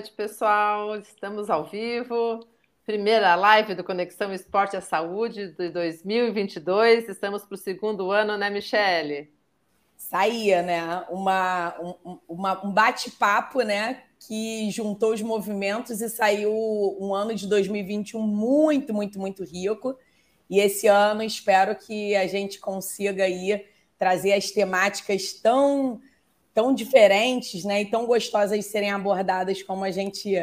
Noite, pessoal. Estamos ao vivo. Primeira live do Conexão Esporte à Saúde de 2022. Estamos para o segundo ano, né, Michele? Saía, né? Uma, um, um bate-papo, né? Que juntou os movimentos e saiu um ano de 2021 muito, muito, muito rico. E esse ano espero que a gente consiga aí trazer as temáticas tão tão diferentes, né? E tão gostosas de serem abordadas como a gente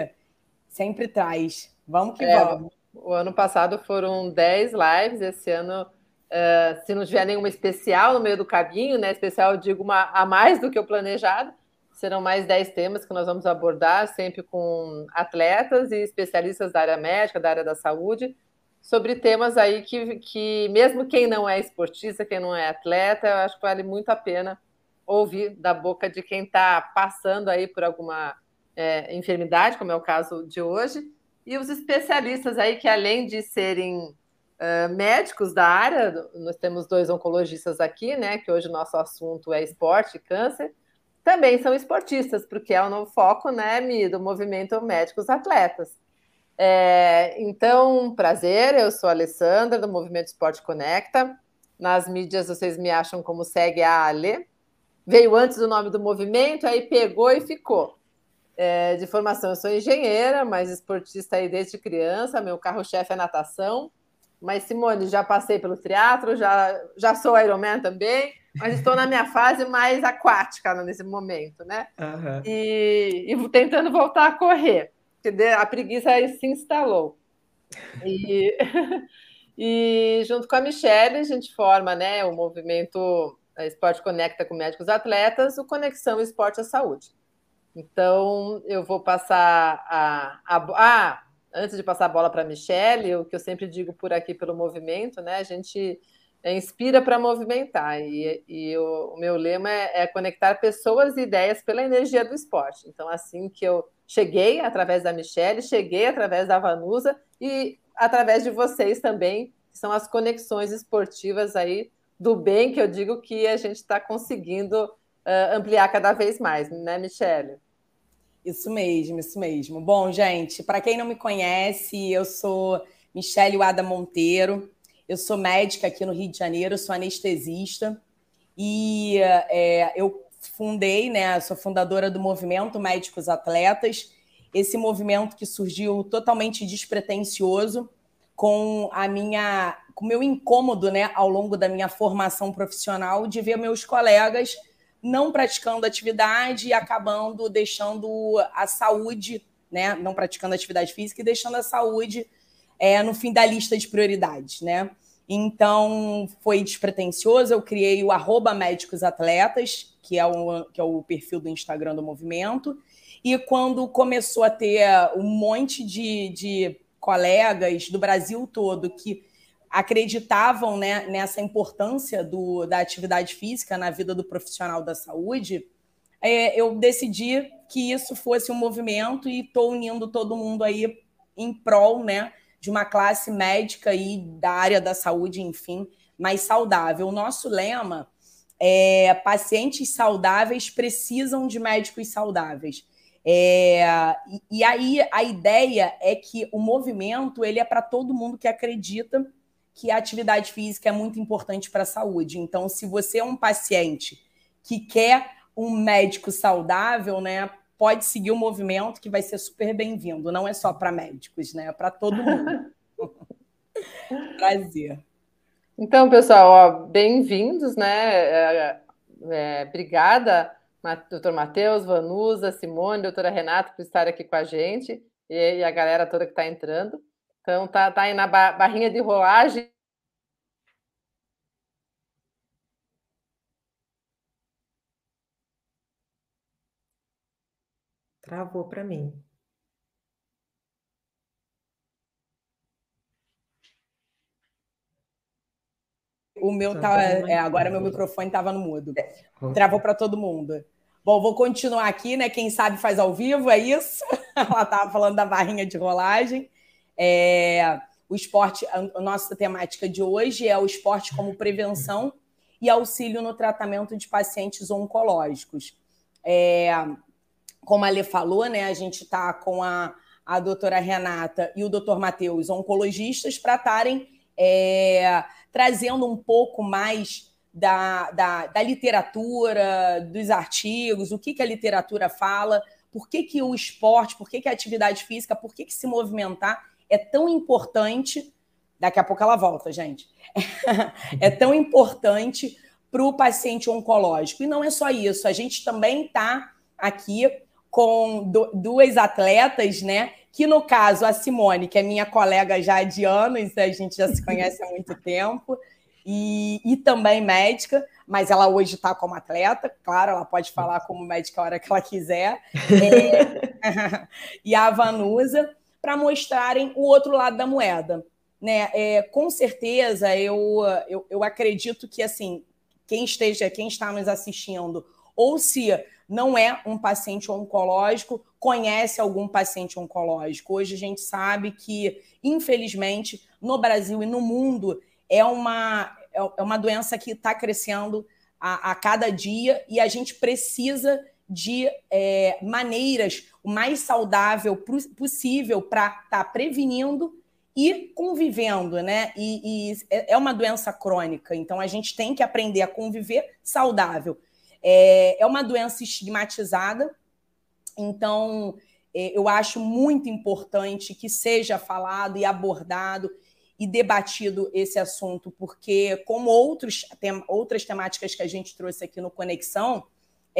sempre traz. Vamos que é, vamos. O ano passado foram 10 lives, esse ano, uh, se não tiver nenhuma especial no meio do caminho, né? Especial, eu digo, uma, a mais do que o planejado, serão mais 10 temas que nós vamos abordar, sempre com atletas e especialistas da área médica, da área da saúde, sobre temas aí que, que mesmo quem não é esportista, quem não é atleta, eu acho que vale muito a pena ouvir da boca de quem está passando aí por alguma é, enfermidade, como é o caso de hoje, e os especialistas aí que, além de serem uh, médicos da área, nós temos dois oncologistas aqui, né? Que hoje o nosso assunto é esporte e câncer, também são esportistas, porque é o novo foco, né, Mi, do movimento Médicos Atletas. É, então, prazer, eu sou a Alessandra, do Movimento Esporte Conecta. Nas mídias vocês me acham como segue a Ale veio antes do nome do movimento, aí pegou e ficou. É, de formação, eu sou engenheira, mas esportista aí desde criança, meu carro-chefe é natação. Mas, Simone, já passei pelo teatro, já, já sou Ironman também, mas estou na minha fase mais aquática nesse momento, né? Uhum. E, e tentando voltar a correr, porque a preguiça se instalou. E, e junto com a Michelle, a gente forma né, o movimento Esporte Conecta com Médicos Atletas, o Conexão Esporte à Saúde. Então, eu vou passar a. a ah, antes de passar a bola para a Michelle, o que eu sempre digo por aqui pelo movimento, né? A gente inspira para movimentar. E, e o, o, meu lema é, é, conectar pessoas e ideias pela energia do esporte. Então, assim que eu cheguei através da Michelle, cheguei através da Vanusa e através de vocês também, que são as conexões esportivas aí do bem que eu digo que a gente está conseguindo uh, ampliar cada vez mais, né, Michele? Isso mesmo, isso mesmo. Bom, gente, para quem não me conhece, eu sou Michele Wada Monteiro, eu sou médica aqui no Rio de Janeiro, sou anestesista e é, eu fundei, né, sou fundadora do movimento Médicos Atletas, esse movimento que surgiu totalmente despretensioso com a minha com o meu incômodo, né, ao longo da minha formação profissional, de ver meus colegas não praticando atividade e acabando deixando a saúde, né, não praticando atividade física e deixando a saúde é, no fim da lista de prioridades, né? Então, foi despretensioso, eu criei o arroba médicos atletas, que é, o, que é o perfil do Instagram do movimento, e quando começou a ter um monte de, de colegas do Brasil todo que acreditavam né, nessa importância do, da atividade física na vida do profissional da saúde, é, eu decidi que isso fosse um movimento e estou unindo todo mundo aí em prol né, de uma classe médica e da área da saúde, enfim, mais saudável. O nosso lema é pacientes saudáveis precisam de médicos saudáveis. É, e, e aí a ideia é que o movimento ele é para todo mundo que acredita que a atividade física é muito importante para a saúde. Então, se você é um paciente que quer um médico saudável, né, pode seguir o movimento que vai ser super bem-vindo. Não é só para médicos, né? É para todo mundo. Prazer. Então, pessoal, bem-vindos, né? É, é, obrigada doutor Matheus, Vanusa, Simone, doutora Renata, por estar aqui com a gente, e, a galera toda que está entrando. Então, tá, tá aí na barrinha de rolagem. Travou para mim. O meu tá. É, agora meu microfone estava no mudo. É, Travou para todo mundo. Bom, vou continuar aqui, né? Quem sabe faz ao vivo, é isso? Ela estava falando da barrinha de rolagem. É, o esporte, a nossa temática de hoje é o esporte como prevenção e auxílio no tratamento de pacientes oncológicos. É, como a Lê falou, né? A gente está com a, a doutora Renata e o doutor Matheus, oncologistas, para estarem é, trazendo um pouco mais da, da, da, literatura, dos artigos, o que, que a literatura fala, por que, que o esporte, por que, que a atividade física, por que, que se movimentar é tão importante. Daqui a pouco ela volta, gente. é tão importante para o paciente oncológico. E não é só isso, a gente também está aqui com duas atletas, né? Que no caso, a Simone, que é minha colega já de anos, a gente já se conhece há muito tempo, e, e também médica, mas ela hoje está como atleta, claro, ela pode falar como médica a hora que ela quiser. É, e a Vanusa, para mostrarem o outro lado da moeda. Né? É, com certeza, eu, eu, eu acredito que assim, quem esteja, quem está nos assistindo, ou se não é um paciente oncológico, conhece algum paciente oncológico. Hoje a gente sabe que, infelizmente, no Brasil e no mundo, é uma, é uma doença que está crescendo a, a, cada dia e a gente precisa de é, maneiras o mais saudável possível para estar tá prevenindo e convivendo, né? E, e, é, é uma doença crônica, então a gente tem que aprender a conviver saudável. É, é uma doença estigmatizada, então é, eu acho muito importante que seja falado e abordado e debatido esse assunto, porque, como outros, tem, outras temáticas que a gente trouxe aqui no Conexão,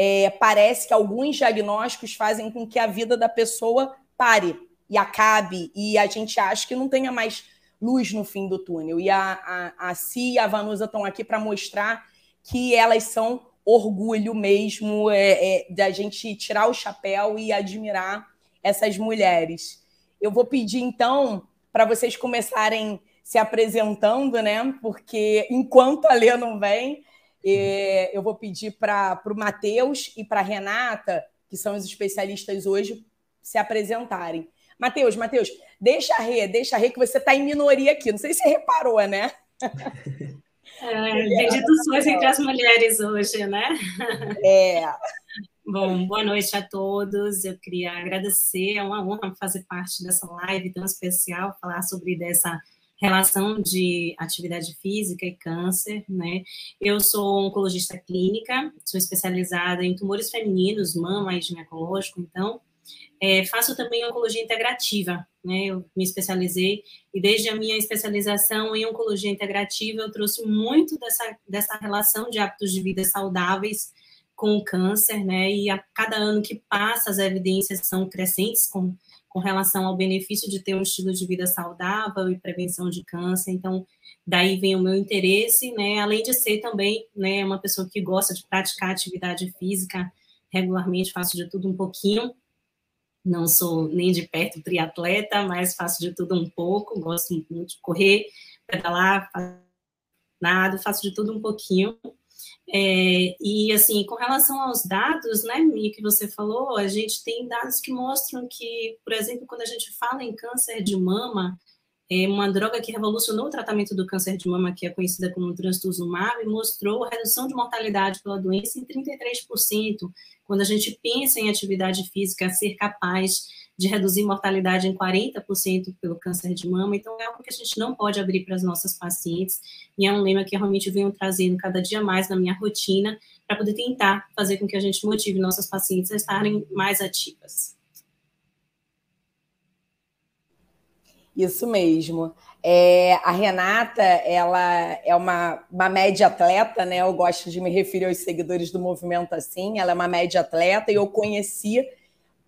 é, parece que alguns diagnósticos fazem com que a vida da pessoa pare e acabe, e a gente acha que não tenha mais luz no fim do túnel. E a, a, a Si e a Vanusa estão aqui para mostrar que elas são orgulho mesmo é, é, da gente tirar o chapéu e admirar essas mulheres. Eu vou pedir, então, para vocês começarem se apresentando, né? Porque enquanto a Lê não vem, é, eu vou pedir para o Matheus e para a Renata, que são os especialistas hoje, se apresentarem. Matheus, Matheus, deixa a Rê, deixa a Rê, que você está em minoria aqui. Não sei se você reparou, né? É, discussões entre as mulheres hoje, né? É. Bom, boa noite a todos. Eu queria agradecer, é uma honra fazer parte dessa live tão especial, falar sobre dessa relação de atividade física e câncer, né? Eu sou oncologista clínica, sou especializada em tumores femininos, mama e ginecológico, então é, faço também oncologia integrativa, né? Eu me especializei e desde a minha especialização em oncologia integrativa eu trouxe muito dessa, dessa relação de hábitos de vida saudáveis com o câncer, né? E a cada ano que passa as evidências são crescentes com, com relação ao benefício de ter um estilo de vida saudável e prevenção de câncer. Então, daí vem o meu interesse, né? Além de ser também, né, uma pessoa que gosta de praticar atividade física regularmente, faço de tudo um pouquinho não sou nem de perto triatleta, mas faço de tudo um pouco, gosto muito de correr, pedalar, nada, faço de tudo um pouquinho. É, e assim, com relação aos dados, né, Mi, que você falou, a gente tem dados que mostram que, por exemplo, quando a gente fala em câncer de mama, é uma droga que revolucionou o tratamento do câncer de mama, que é conhecida como trastuzumab, mostrou redução de mortalidade pela doença em 33%. Quando a gente pensa em atividade física, ser capaz de reduzir mortalidade em 40% pelo câncer de mama, então é algo que a gente não pode abrir para as nossas pacientes, e é um lema que eu realmente venho trazendo cada dia mais na minha rotina, para poder tentar fazer com que a gente motive nossas pacientes a estarem mais ativas. Isso mesmo. É, a Renata, ela é uma, uma média atleta, né? Eu gosto de me referir aos seguidores do movimento assim. Ela é uma média atleta e eu conheci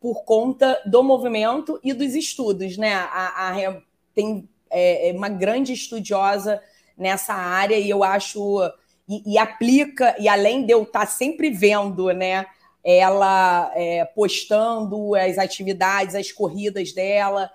por conta do movimento e dos estudos, né? A, a tem é, é, uma grande estudiosa nessa área e eu acho e, e, aplica e além de eu estar sempre vendo, né? Ela é, postando as atividades, as corridas dela,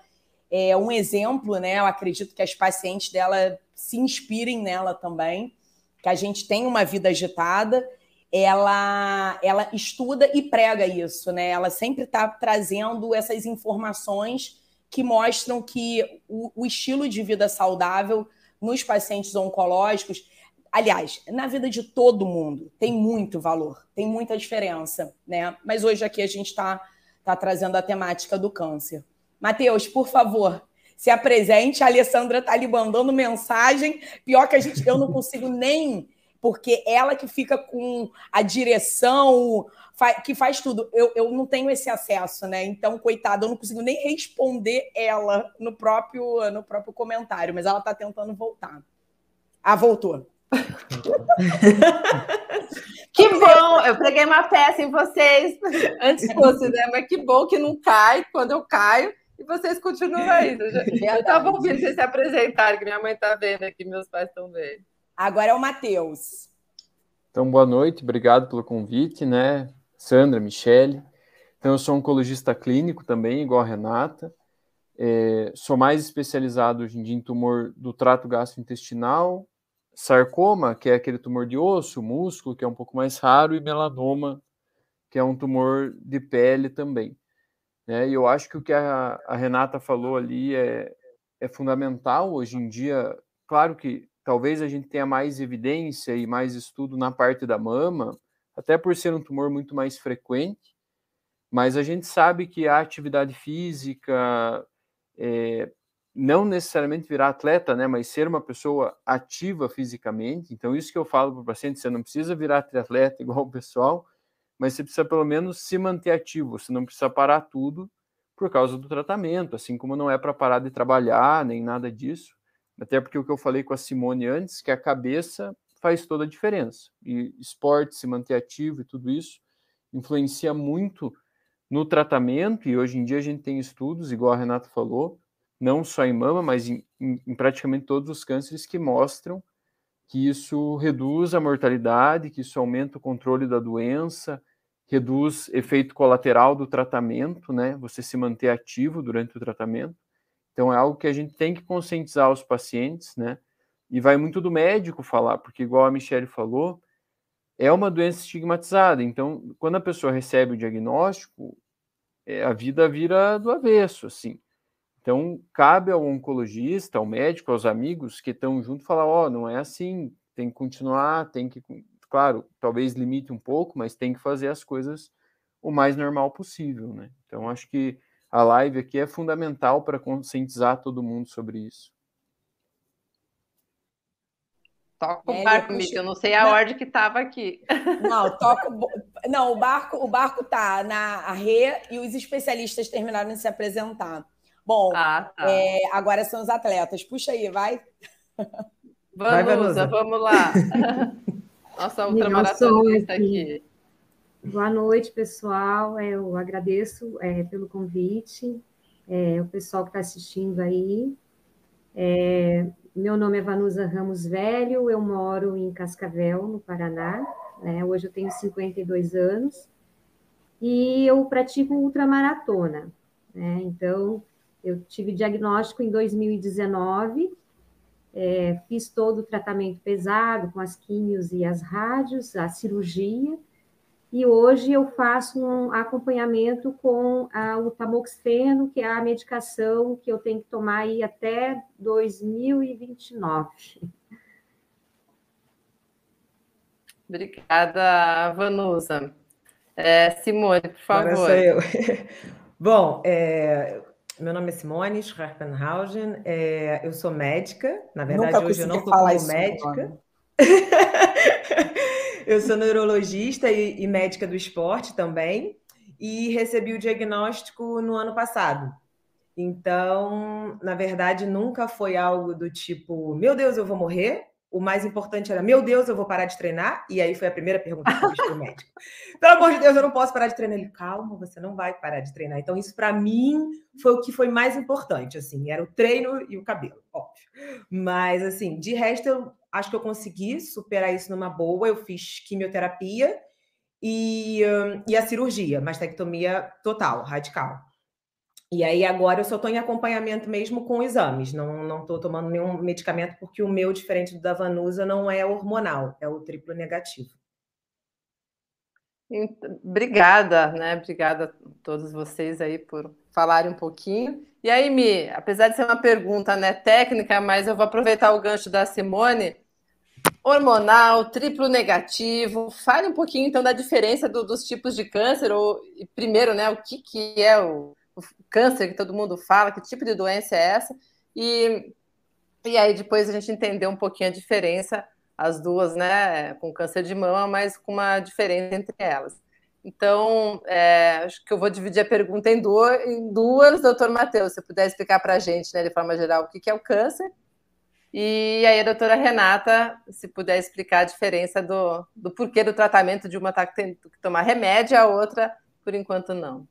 é um exemplo, né? Eu acredito que as pacientes dela se inspirem nela também, que a gente tem uma vida agitada ela, ela estuda e prega isso, né? Ela sempre está trazendo essas informações que mostram que o, o, estilo de vida saudável nos pacientes oncológicos, aliás, na vida de todo mundo, tem muito valor, tem muita diferença, né? Mas hoje aqui a gente está tá trazendo a temática do câncer. Matheus, por favor, se apresente. A Alessandra está ali mandando mensagem. Pior que a gente, eu não consigo nem porque ela que fica com a direção, que faz tudo. Eu, eu não tenho esse acesso, né? Então, coitada, eu não consigo nem responder ela no próprio, no próprio comentário, mas ela está tentando voltar. Ah, voltou. que bom! Eu peguei uma peça em vocês antes fosse, né? Mas que bom que não cai quando eu caio e vocês continuam aí. Eu estava ouvindo vocês se apresentarem, que minha mãe está vendo aqui, meus pais estão vendo. Agora é o Matheus. Então, boa noite, obrigado pelo convite, né? Sandra, Michele. Então, eu sou oncologista clínico também, igual a Renata. É, sou mais especializado hoje em dia em tumor do trato gastrointestinal, sarcoma, que é aquele tumor de osso, músculo, que é um pouco mais raro, e melanoma, que é um tumor de pele também. Né? E eu acho que o que a, a Renata falou ali é, é fundamental hoje em dia. Claro que talvez a gente tenha mais evidência e mais estudo na parte da mama, até por ser um tumor muito mais frequente, mas a gente sabe que a atividade física, é, não necessariamente virar atleta, né, mas ser uma pessoa ativa fisicamente, então isso que eu falo para o paciente, você não precisa virar triatleta igual o pessoal, mas você precisa pelo menos se manter ativo, você não precisa parar tudo por causa do tratamento, assim como não é para parar de trabalhar, nem nada disso, até porque o que eu falei com a Simone antes, que a cabeça faz toda a diferença. E esporte, se manter ativo e tudo isso influencia muito no tratamento. E hoje em dia a gente tem estudos, igual a Renata falou, não só em mama, mas em, em, em praticamente todos os cânceres que mostram que isso reduz a mortalidade, que isso aumenta o controle da doença, reduz efeito colateral do tratamento, né? Você se manter ativo durante o tratamento. Então é algo que a gente tem que conscientizar os pacientes, né? E vai muito do médico falar, porque igual a Michelle falou, é uma doença estigmatizada. Então, quando a pessoa recebe o diagnóstico, é, a vida vira do avesso, assim. Então, cabe ao oncologista, ao médico, aos amigos que estão junto falar, ó, oh, não é assim, tem que continuar, tem que, claro, talvez limite um pouco, mas tem que fazer as coisas o mais normal possível, né? Então, acho que a live aqui é fundamental para conscientizar todo mundo sobre isso. Toca o é, barco, Mica, eu não sei a não. ordem que estava aqui. Não, toca Não, o barco, o barco tá na Rê e os especialistas terminaram de se apresentar. Bom, ah, tá. é, agora são os atletas. Puxa aí, vai. Vamos, vai, vamos lá. Nossa ultramaratonista aqui. Boa noite, pessoal. É, eu agradeço é, pelo convite, é, o pessoal que está assistindo aí. É, meu nome é Vanusa Ramos Velho, eu moro em Cascavel, no Paraná. Né? Hoje eu tenho 52 anos e eu pratico ultramaratona. Né? Então, eu tive diagnóstico em 2019, é, fiz todo o tratamento pesado com as químios e as rádios, a cirurgia, e hoje eu faço um acompanhamento com a, o tamoxifeno, que é a medicação que eu tenho que tomar aí até 2029. Obrigada, Vanusa. É, Simone, por favor. Agora sou eu. Bom, é, meu nome é Simone Scharpenhausen, é, eu sou médica, na verdade Nunca hoje eu não estou como médica. Eu sou neurologista e, e, médica do esporte também, e recebi o diagnóstico no ano passado. Então, na verdade, nunca foi algo do tipo, meu Deus, eu vou morrer. O mais importante era, meu Deus, eu vou parar de treinar. E aí foi a primeira pergunta que eu fiz para o médico. Pelo amor de Deus, eu não posso parar de treinar. Ele, calma, você não vai parar de treinar. Então, isso para mim foi o que foi mais importante, assim, era o treino e o cabelo, óbvio. Mas, assim, de resto, eu acho que eu consegui superar isso numa boa. Eu fiz quimioterapia e, e a cirurgia, mastectomia total, radical. E aí agora eu só estou em acompanhamento mesmo com exames, não estou tomando nenhum medicamento, porque o meu, diferente do da Vanusa, não é hormonal, é o triplo negativo. Obrigada, né? Obrigada a todos vocês aí por falarem um pouquinho. E aí, Mi, apesar de ser uma pergunta né, técnica, mas eu vou aproveitar o gancho da Simone. Hormonal, triplo negativo. Fale um pouquinho então da diferença do, dos tipos de câncer, ou primeiro, né, o que, que é o, o câncer que todo mundo fala, que tipo de doença é essa, e, e aí depois a gente entender um pouquinho a diferença, as duas, né, com câncer de mama, mas com uma diferença entre elas. Então, é, acho que eu vou dividir a pergunta em duas, em duas doutor Matheus, se puder explicar para a gente, né, de forma geral, o que, que é o câncer, e aí a doutora Renata, se puder explicar a diferença do, do porquê do tratamento de uma tá tendo que tomar remédio, a outra, por enquanto, não.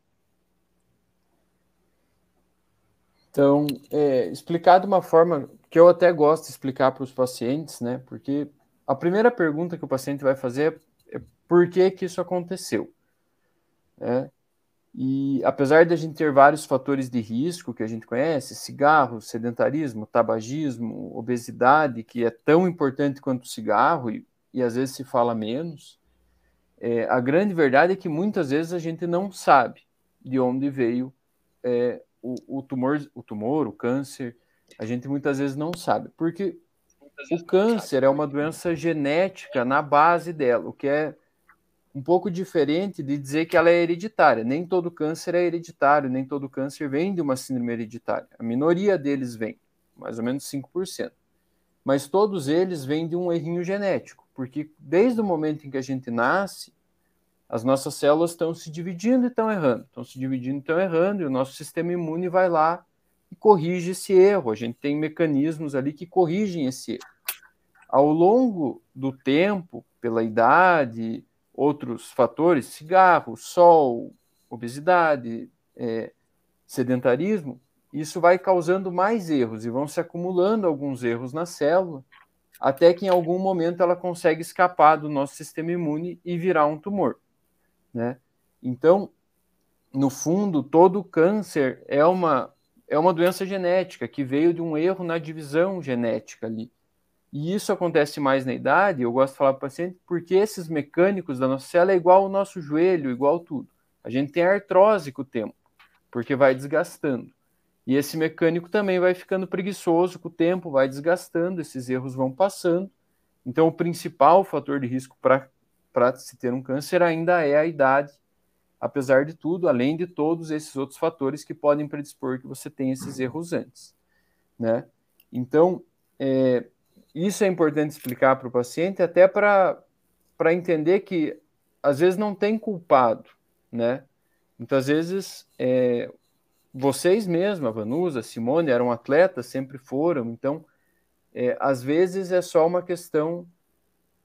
Então, é, explicar de uma forma que eu até gosto de explicar para os pacientes, né? Porque a primeira pergunta que o paciente vai fazer é por que, que isso aconteceu. Né? E apesar de a gente ter vários fatores de risco que a gente conhece, cigarro, sedentarismo, tabagismo, obesidade, que é tão importante quanto o cigarro e, e às vezes se fala menos, é, a grande verdade é que muitas vezes a gente não sabe de onde veio é, o, o, tumor, o tumor, o câncer, a gente muitas vezes não sabe, porque o câncer é uma doença genética na base dela, o que é um pouco diferente de dizer que ela é hereditária. Nem todo câncer é hereditário, nem todo câncer vem de uma síndrome hereditária. A minoria deles vem, mais ou menos 5%. Mas todos eles vêm de um errinho genético, porque desde o momento em que a gente nasce, as nossas células estão se dividindo e estão errando, estão se dividindo e estão errando, e o nosso sistema imune vai lá e corrige esse erro. A gente tem mecanismos ali que corrigem esse erro. Ao longo do tempo, pela idade, outros fatores, cigarro, sol, obesidade, é, sedentarismo, isso vai causando mais erros e vão se acumulando alguns erros na célula, até que em algum momento ela consegue escapar do nosso sistema imune e virar um tumor né? Então, no fundo, todo câncer é uma é uma doença genética que veio de um erro na divisão genética ali. E isso acontece mais na idade, eu gosto de falar para o paciente, porque esses mecânicos da nossa célula é igual ao nosso joelho, igual tudo. A gente tem artrose com o tempo, porque vai desgastando. E esse mecânico também vai ficando preguiçoso com o tempo, vai desgastando, esses erros vão passando. Então, o principal fator de risco para se ter um câncer ainda é a idade, apesar de tudo, além de todos esses outros fatores que podem predispor que você tenha esses erros antes, né? Então, é, isso é importante explicar para o paciente, até para entender que às vezes não tem culpado, né? Muitas vezes é, vocês mesmos, a Vanusa, a Simone, eram atletas, sempre foram, então é, às vezes é só uma questão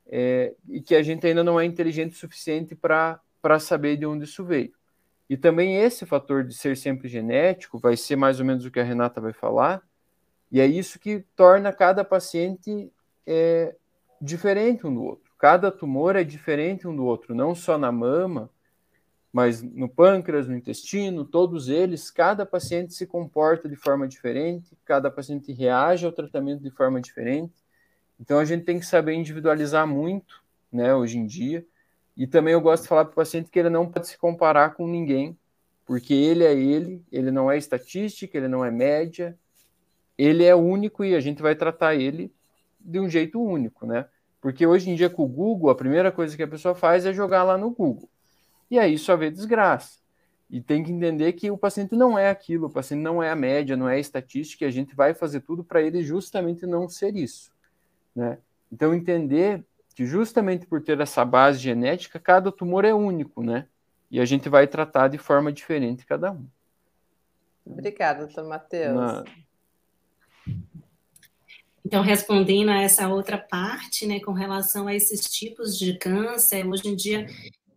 é, e que a gente ainda não é inteligente o suficiente para saber de onde isso veio. E também esse fator de ser sempre genético vai ser mais ou menos o que a Renata vai falar, e é isso que torna cada paciente é, diferente um do outro. Cada tumor é diferente um do outro, não só na mama, mas no pâncreas, no intestino, todos eles, cada paciente se comporta de forma diferente, cada paciente reage ao tratamento de forma diferente. Então a gente tem que saber individualizar muito, né, hoje em dia. E também eu gosto de falar para o paciente que ele não pode se comparar com ninguém, porque ele é ele, ele não é estatística, ele não é média, ele é único e a gente vai tratar ele de um jeito único, né? Porque hoje em dia com o Google, a primeira coisa que a pessoa faz é jogar lá no Google. E aí só vê desgraça. E tem que entender que o paciente não é aquilo, o paciente não é a média, não é a estatística, e a gente vai fazer tudo para ele justamente não ser isso. Né? Então, entender que justamente por ter essa base genética, cada tumor é único, né? E a gente vai tratar de forma diferente cada um. Obrigada, doutor Matheus. Na... Então, respondendo a essa outra parte, né, com relação a esses tipos de câncer, hoje em dia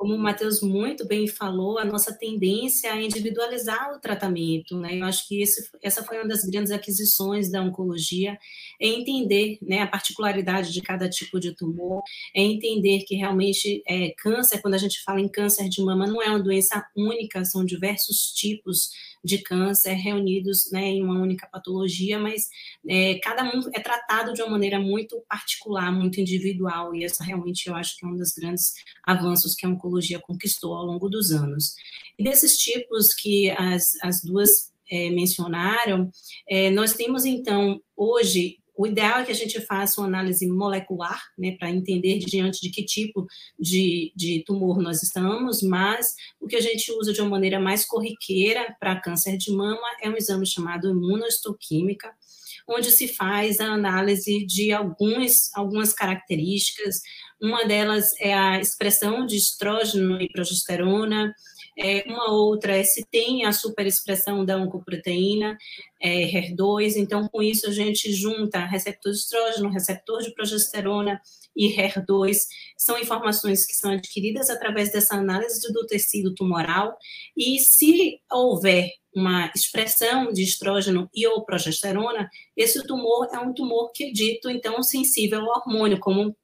como o Matheus muito bem falou, a nossa tendência a individualizar o tratamento, né? Eu acho que esse, essa foi uma das grandes aquisições da oncologia, é entender, né, a particularidade de cada tipo de tumor, é entender que realmente é, câncer, quando a gente fala em câncer de mama, não é uma doença única, são diversos tipos de câncer reunidos né, em uma única patologia, mas é, cada um é tratado de uma maneira muito particular, muito individual, e essa realmente eu acho que é um dos grandes avanços que a oncologia conquistou ao longo dos anos. E desses tipos que as, as duas é, mencionaram, é, nós temos então hoje o ideal é que a gente faça uma análise molecular, né, para entender diante de que tipo de, de tumor nós estamos, mas o que a gente usa de uma maneira mais corriqueira para câncer de mama é um exame chamado imunohistoquímica, onde se faz a análise de alguns, algumas características. Uma delas é a expressão de estrógeno e progesterona, é, uma outra é se tem a superexpressão da oncoproteína é, HER2, então com isso a gente junta receptor de estrógeno, receptor de progesterona e HER2, são informações que são adquiridas através dessa análise do tecido tumoral, e se houver uma expressão de estrógeno e ou progesterona, esse tumor é um tumor que é dito, então, sensível ao hormônio, como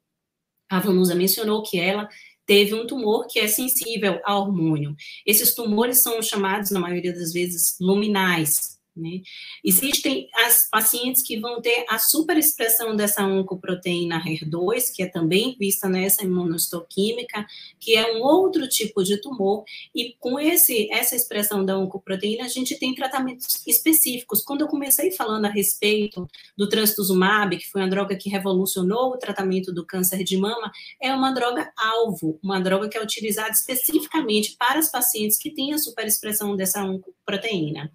a Vanusa mencionou, que ela teve um tumor que é sensível ao hormônio. Esses tumores são chamados, na maioria das vezes, luminais, né? Existem as pacientes que vão ter a superexpressão dessa oncoproteína HER2, que é também vista nessa imunohistoquímica, que é um outro tipo de tumor, e com esse, essa expressão da oncoproteína, a gente tem tratamentos específicos. Quando eu comecei falando a respeito do trastuzumab, que foi uma droga que revolucionou o tratamento do câncer de mama, é uma droga alvo, uma droga que é utilizada especificamente para as pacientes que têm a superexpressão dessa oncoproteína.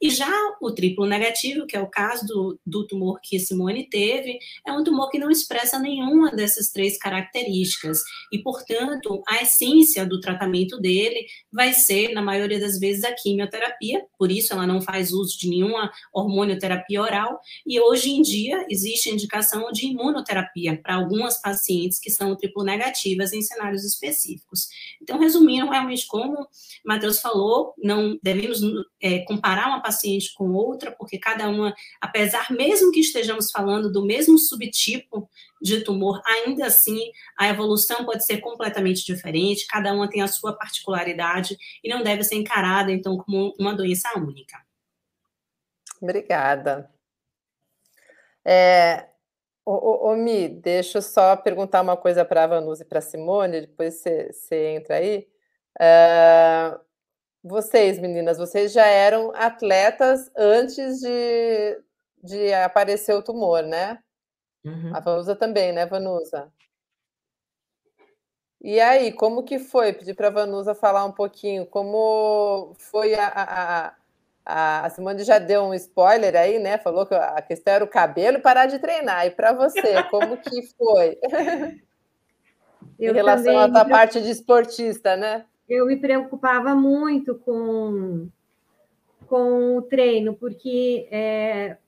E já o triplo negativo, que é o caso do, do tumor que Simone teve, é um tumor que não expressa nenhuma dessas três características. E, portanto, a essência do tratamento dele vai ser, na maioria das vezes, a quimioterapia, por isso ela não faz uso de nenhuma hormonioterapia oral. E hoje em dia existe indicação de imunoterapia para algumas pacientes que são triplo negativas em cenários específicos. Então, resumindo, realmente, como Matheus falou, não devemos é, comparar uma paciente com outra, porque cada uma, apesar mesmo que estejamos falando do mesmo subtipo de tumor, ainda assim a evolução pode ser completamente diferente, cada uma tem a sua particularidade e não deve ser encarada então como uma doença única. Obrigada. É, Mi, deixa eu só perguntar uma coisa para a Vanusa e para a Simone, depois você entra aí. Uh, vocês, meninas, vocês já eram atletas antes de, de aparecer o tumor, né? Uhum. A Vanusa também, né, Vanusa? E aí, como que foi? Pedi para a Vanusa falar um pouquinho como foi a, a, a, a Simone já deu um spoiler aí, né? Falou que a questão era o cabelo parar de treinar. E para você, como que foi? em relação à tua parte de esportista, né? Eu me preocupava muito com, com o treino, porque é,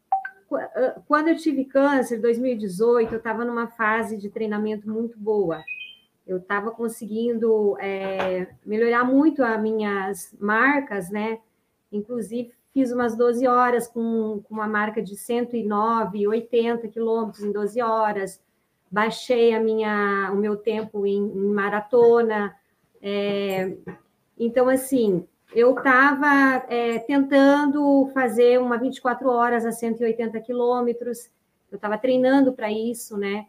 quando eu tive câncer, em 2018, eu estava numa fase de treinamento muito boa. Eu estava conseguindo é, melhorar muito as minhas marcas, né? Inclusive, fiz umas 12 horas com, com uma marca de 109, 80 quilômetros em 12 horas. Baixei a minha, o meu tempo em, em maratona é, então, assim, eu estava é, tentando fazer uma 24 horas a 180 quilômetros, eu estava treinando para isso, né?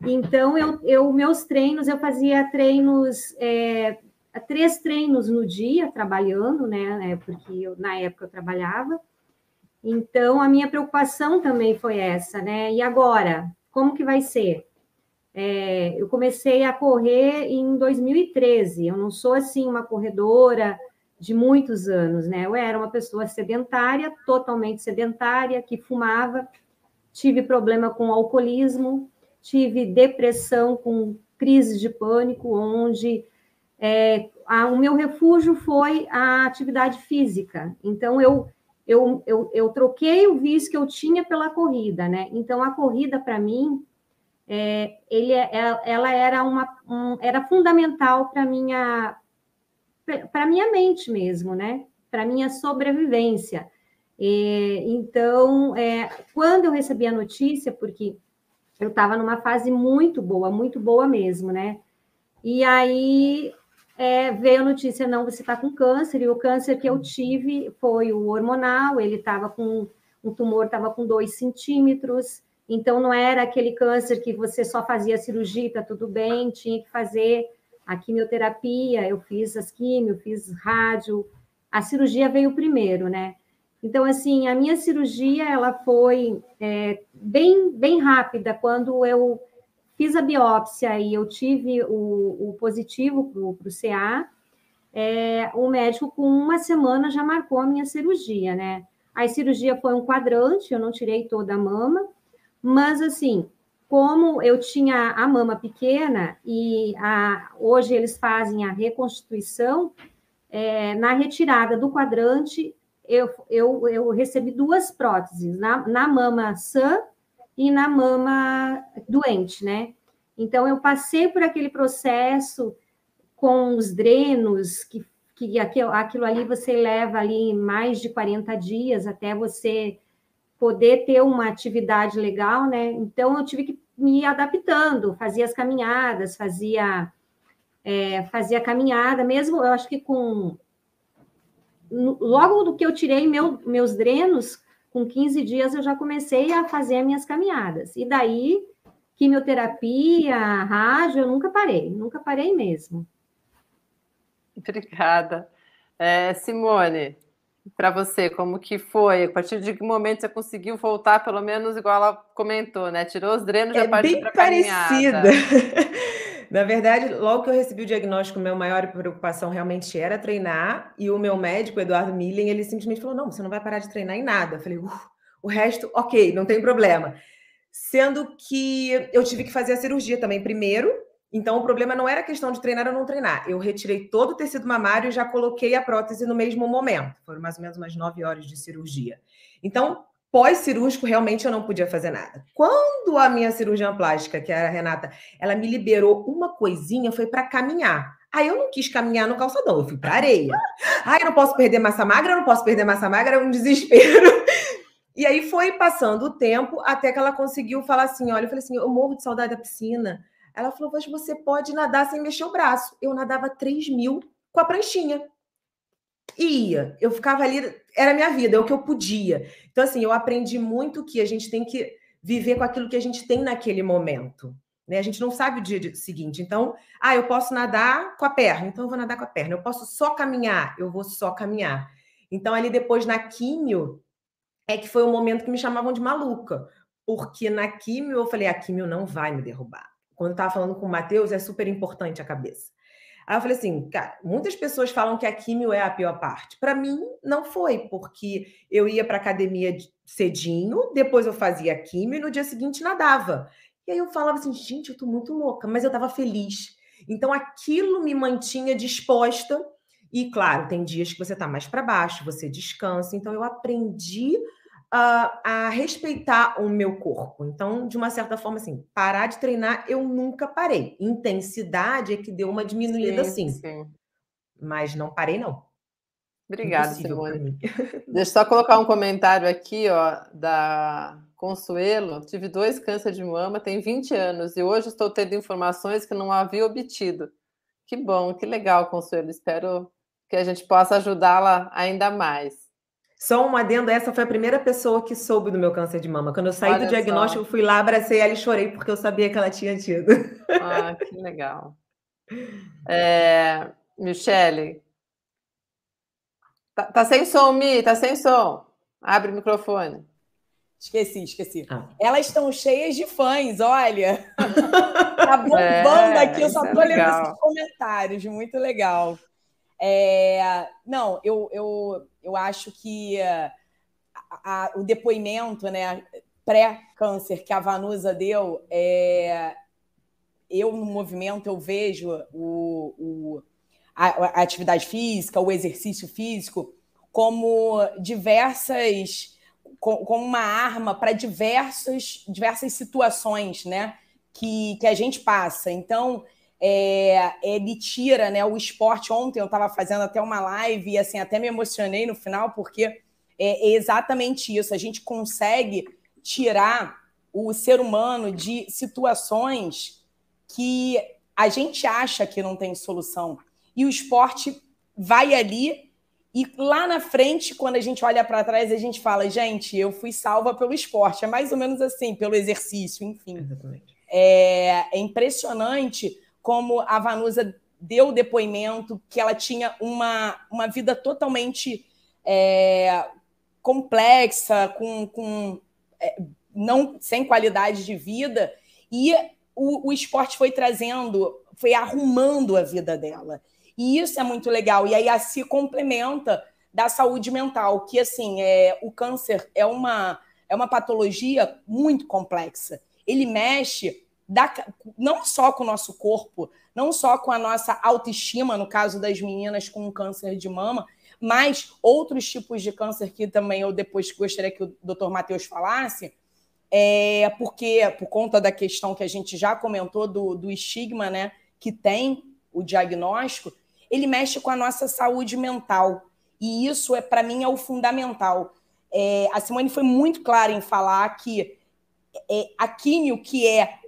Então, eu, eu, meus treinos, eu fazia treinos, é, três treinos no dia, trabalhando, né? É, porque eu, na época eu trabalhava. Então, a minha preocupação também foi essa, né? E agora, como que vai ser? É, eu comecei a correr em 2013. Eu não sou assim uma corredora de muitos anos, né? Eu era uma pessoa sedentária, totalmente sedentária, que fumava, tive problema com alcoolismo, tive depressão com crise de pânico, onde é, a, o meu refúgio foi a atividade física. Então eu eu, eu, eu troquei o vício que eu tinha pela corrida, né? Então, a corrida, para mim, é, ele, é, ela era, uma, um, era fundamental para minha para minha mente mesmo, né? Para minha sobrevivência. E, então, é, quando eu recebi a notícia, porque eu estava numa fase muito boa, muito boa mesmo, né? E aí é, veio a notícia, não, você está com câncer, e o câncer que eu tive foi o hormonal, ele estava com, um tumor estava com dois centímetros, então não era aquele câncer que você só fazia cirurgia, tá tudo bem, tinha que fazer a quimioterapia, eu fiz as quimio, fiz rádio, a cirurgia veio primeiro, né? Então, assim, a minha cirurgia, ela foi é, bem, bem rápida, quando eu fiz a biópsia e eu tive o, o positivo para o CA, é, o médico, com uma semana, já marcou a minha cirurgia, né? A cirurgia foi um quadrante, eu não tirei toda a mama, mas, assim, como eu tinha a mama pequena e a, hoje eles fazem a reconstituição, é, na retirada do quadrante, eu, eu, eu recebi duas próteses, na, na mama sã e na mama doente, né? Então, eu passei por aquele processo com os drenos, que, que aquilo, aquilo ali você leva ali mais de 40 dias até você poder ter uma atividade legal, né? Então eu tive que me adaptando, fazia as caminhadas, fazia é, fazia caminhada, mesmo eu acho que com logo do que eu tirei meu, meus drenos, com 15 dias eu já comecei a fazer minhas caminhadas. E daí, quimioterapia, rádio, eu nunca parei, nunca parei mesmo. Obrigada. É, Simone, para você, como que foi? A partir de que momento você conseguiu voltar, pelo menos igual ela comentou, né? Tirou os drenos é já partiu para parecida. Na verdade, logo que eu recebi o diagnóstico, minha maior preocupação realmente era treinar, e o meu médico, Eduardo Millen, ele simplesmente falou: não, você não vai parar de treinar em nada. Eu falei, o resto, ok, não tem problema. Sendo que eu tive que fazer a cirurgia também primeiro, então, o problema não era questão de treinar ou não treinar. Eu retirei todo o tecido mamário e já coloquei a prótese no mesmo momento. Foram mais ou menos umas nove horas de cirurgia. Então, pós-cirúrgico, realmente eu não podia fazer nada. Quando a minha cirurgiã plástica, que era a Renata, ela me liberou uma coisinha, foi para caminhar. Aí eu não quis caminhar no calçadão, eu fui para areia. Ai, eu não posso perder massa magra, eu não posso perder massa magra, é um desespero. E aí foi passando o tempo até que ela conseguiu falar assim: olha, eu falei assim, eu morro de saudade da piscina. Ela falou, mas você pode nadar sem mexer o braço. Eu nadava 3 mil com a pranchinha. E ia. Eu ficava ali, era a minha vida, é o que eu podia. Então, assim, eu aprendi muito que a gente tem que viver com aquilo que a gente tem naquele momento. Né? A gente não sabe o dia seguinte. Então, ah, eu posso nadar com a perna, então eu vou nadar com a perna. Eu posso só caminhar, eu vou só caminhar. Então, ali depois na químio, é que foi o momento que me chamavam de maluca. Porque na químio eu falei, a químio não vai me derrubar quando estava falando com o Matheus, é super importante a cabeça. Aí eu falei assim, cara, muitas pessoas falam que a químio é a pior parte. Para mim, não foi, porque eu ia para academia cedinho, depois eu fazia químio e no dia seguinte nadava. E aí eu falava assim, gente, eu tô muito louca, mas eu estava feliz. Então aquilo me mantinha disposta. E claro, tem dias que você está mais para baixo, você descansa. Então eu aprendi a, a respeitar o meu corpo. Então, de uma certa forma, assim, parar de treinar, eu nunca parei. Intensidade é que deu uma diminuída, sim. sim. Mas não parei, não. Obrigada, Simone. Deixa eu só colocar um comentário aqui, ó, da Consuelo. Tive dois cânceres de mama, tem 20 anos, e hoje estou tendo informações que não havia obtido. Que bom, que legal, Consuelo. Espero que a gente possa ajudá-la ainda mais. Só um adendo, essa foi a primeira pessoa que soube do meu câncer de mama. Quando eu saí Olha do diagnóstico, só. fui lá, abracei ela e chorei porque eu sabia que ela tinha tido. Ah, que legal. É, Michele, tá, tá, sem som, Mi, tá sem som. Abre o microfone. Esqueci, esqueci. Ah. Elas estão cheias de fãs, olha. tá bombando é, aqui, eu só tô é lendo esses comentários, muito legal. É, não, eu, eu, eu acho que a, a, o depoimento né, pré-câncer que a Vanusa deu, é, eu no movimento eu vejo o, o a, a, atividade física, o exercício físico como diversas como uma arma para diversas diversas situações, né? Que, que a gente passa. Então, é, ele tira né, o esporte. Ontem eu estava fazendo até uma live e assim, até me emocionei no final, porque é, é exatamente isso. A gente consegue tirar o ser humano de situações que a gente acha que não tem solução. E o esporte vai ali e lá na frente, quando a gente olha para trás, a gente fala, gente, eu fui salva pelo esporte. É mais ou menos assim, pelo exercício, enfim. Exatamente. É, é impressionante como a Vanusa deu depoimento que ela tinha uma, uma vida totalmente é, complexa, com, com é, não sem qualidade de vida, e o, o esporte foi trazendo, foi arrumando a vida dela. E isso é muito legal. E aí a se complementa da saúde mental, que assim, é, o câncer é uma, é uma patologia muito complexa. Ele mexe da, não só com o nosso corpo, não só com a nossa autoestima, no caso das meninas com câncer de mama, mas outros tipos de câncer que também eu depois gostaria que o Dr. Matheus falasse, é porque, por conta da questão que a gente já comentou do, do estigma né, que tem o diagnóstico, ele mexe com a nossa saúde mental. E isso, é para mim, é o fundamental. É, a Simone foi muito clara em falar que é, a químio, que é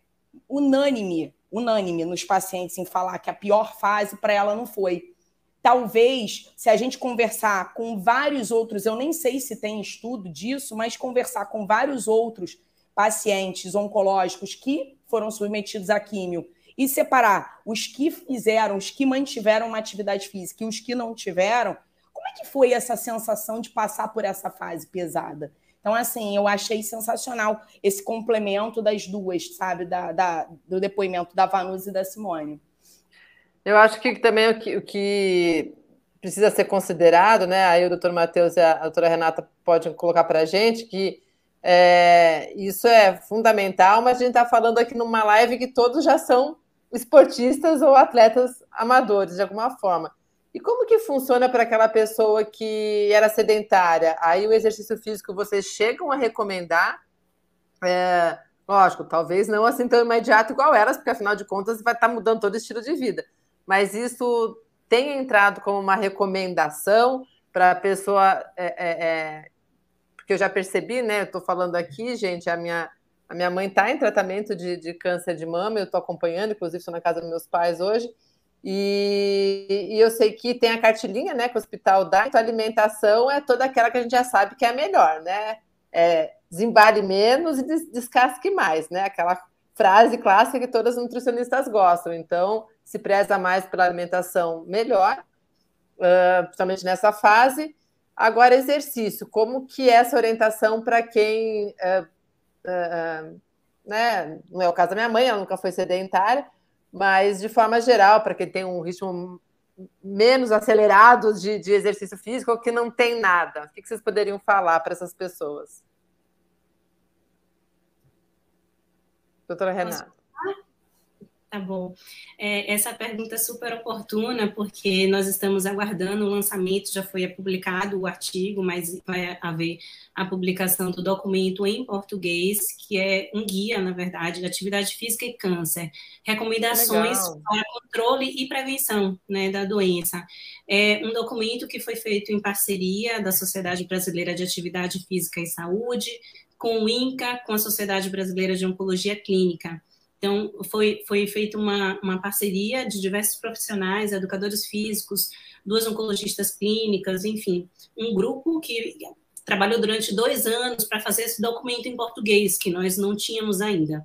unânime, unânime nos pacientes em falar que a pior fase para ela não foi. Talvez, se a gente conversar com vários outros, eu nem sei se tem estudo disso, mas conversar com vários outros pacientes oncológicos que foram submetidos a químio e separar os que fizeram, os que mantiveram uma atividade física e os que não tiveram, como é que foi essa sensação de passar por essa fase pesada? Então, assim, eu achei sensacional esse complemento das duas, sabe? Da, da do depoimento da Vanusa e da Simone. Eu acho que também o que, o que precisa ser considerado, né? Aí o doutor Matheus e a doutora Renata podem colocar para a gente que é, isso é fundamental, mas a gente está falando aqui numa live que todos já são esportistas ou atletas amadores, de alguma forma. E como que funciona para aquela pessoa que era sedentária? Aí o exercício físico vocês chegam a recomendar? É, lógico, talvez não assim tão imediato igual elas, porque afinal de contas vai estar tá mudando todo o estilo de vida. Mas isso tem entrado como uma recomendação para a pessoa. É, é, é, porque eu já percebi, né? Eu estou falando aqui, gente, a minha, a minha mãe está em tratamento de, de câncer de mama, eu estou acompanhando, inclusive estou na casa dos meus pais hoje. E, e, eu sei que tem a cartilinha, né, que o hospital dá, então a alimentação é toda aquela que a gente já sabe que é a melhor, né? É, desembale menos e des descasque mais, né? Aquela frase clássica que todas as nutricionistas gostam. Então, se preza mais pela alimentação, melhor, uh, principalmente nessa fase. Agora, exercício, como que é essa orientação para quem, uh, uh, né, não é o caso da minha mãe, ela nunca foi sedentária, mas de forma geral, para quem tem um ritmo menos acelerado de, de, exercício físico ou que não tem nada, o que vocês poderiam falar para essas pessoas? Doutora Renata. Tá bom. É, essa pergunta é super oportuna, porque nós estamos aguardando o lançamento, já foi publicado o artigo, mas vai haver a publicação do documento em português, que é um guia, na verdade, de atividade física e câncer. Recomendações Legal. para controle e prevenção né, da doença. É um documento que foi feito em parceria da Sociedade Brasileira de Atividade Física e Saúde, com o INCA, com a Sociedade Brasileira de Oncologia Clínica. Então, foi, foi feita uma, uma parceria de diversos profissionais, educadores físicos, duas oncologistas clínicas, enfim, um grupo que trabalhou durante dois anos para fazer esse documento em português, que nós não tínhamos ainda.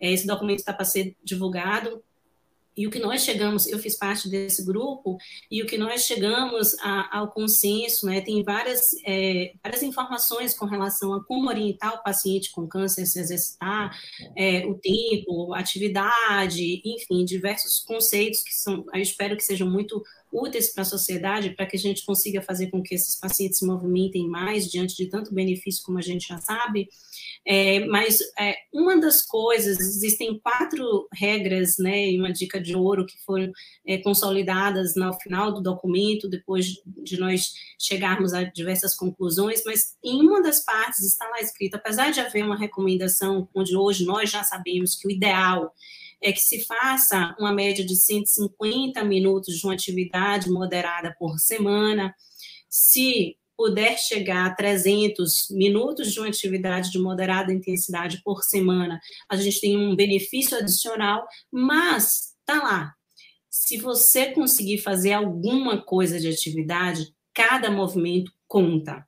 Esse documento está para ser divulgado e o que nós chegamos, eu fiz parte desse grupo, e o que nós chegamos a, ao consenso, né, tem várias, é, várias informações com relação a como orientar o paciente com câncer se exercitar, é, o tempo, atividade, enfim, diversos conceitos que são, eu espero que sejam muito úteis para a sociedade, para que a gente consiga fazer com que esses pacientes se movimentem mais diante de tanto benefício como a gente já sabe. É, mas é, uma das coisas, existem quatro regras, né, e uma dica de ouro que foram é, consolidadas no final do documento, depois de nós chegarmos a diversas conclusões, mas em uma das partes está lá escrito, apesar de haver uma recomendação onde hoje nós já sabemos que o ideal é que se faça uma média de 150 minutos de uma atividade moderada por semana. Se puder chegar a 300 minutos de uma atividade de moderada intensidade por semana, a gente tem um benefício adicional, mas tá lá. Se você conseguir fazer alguma coisa de atividade, cada movimento conta.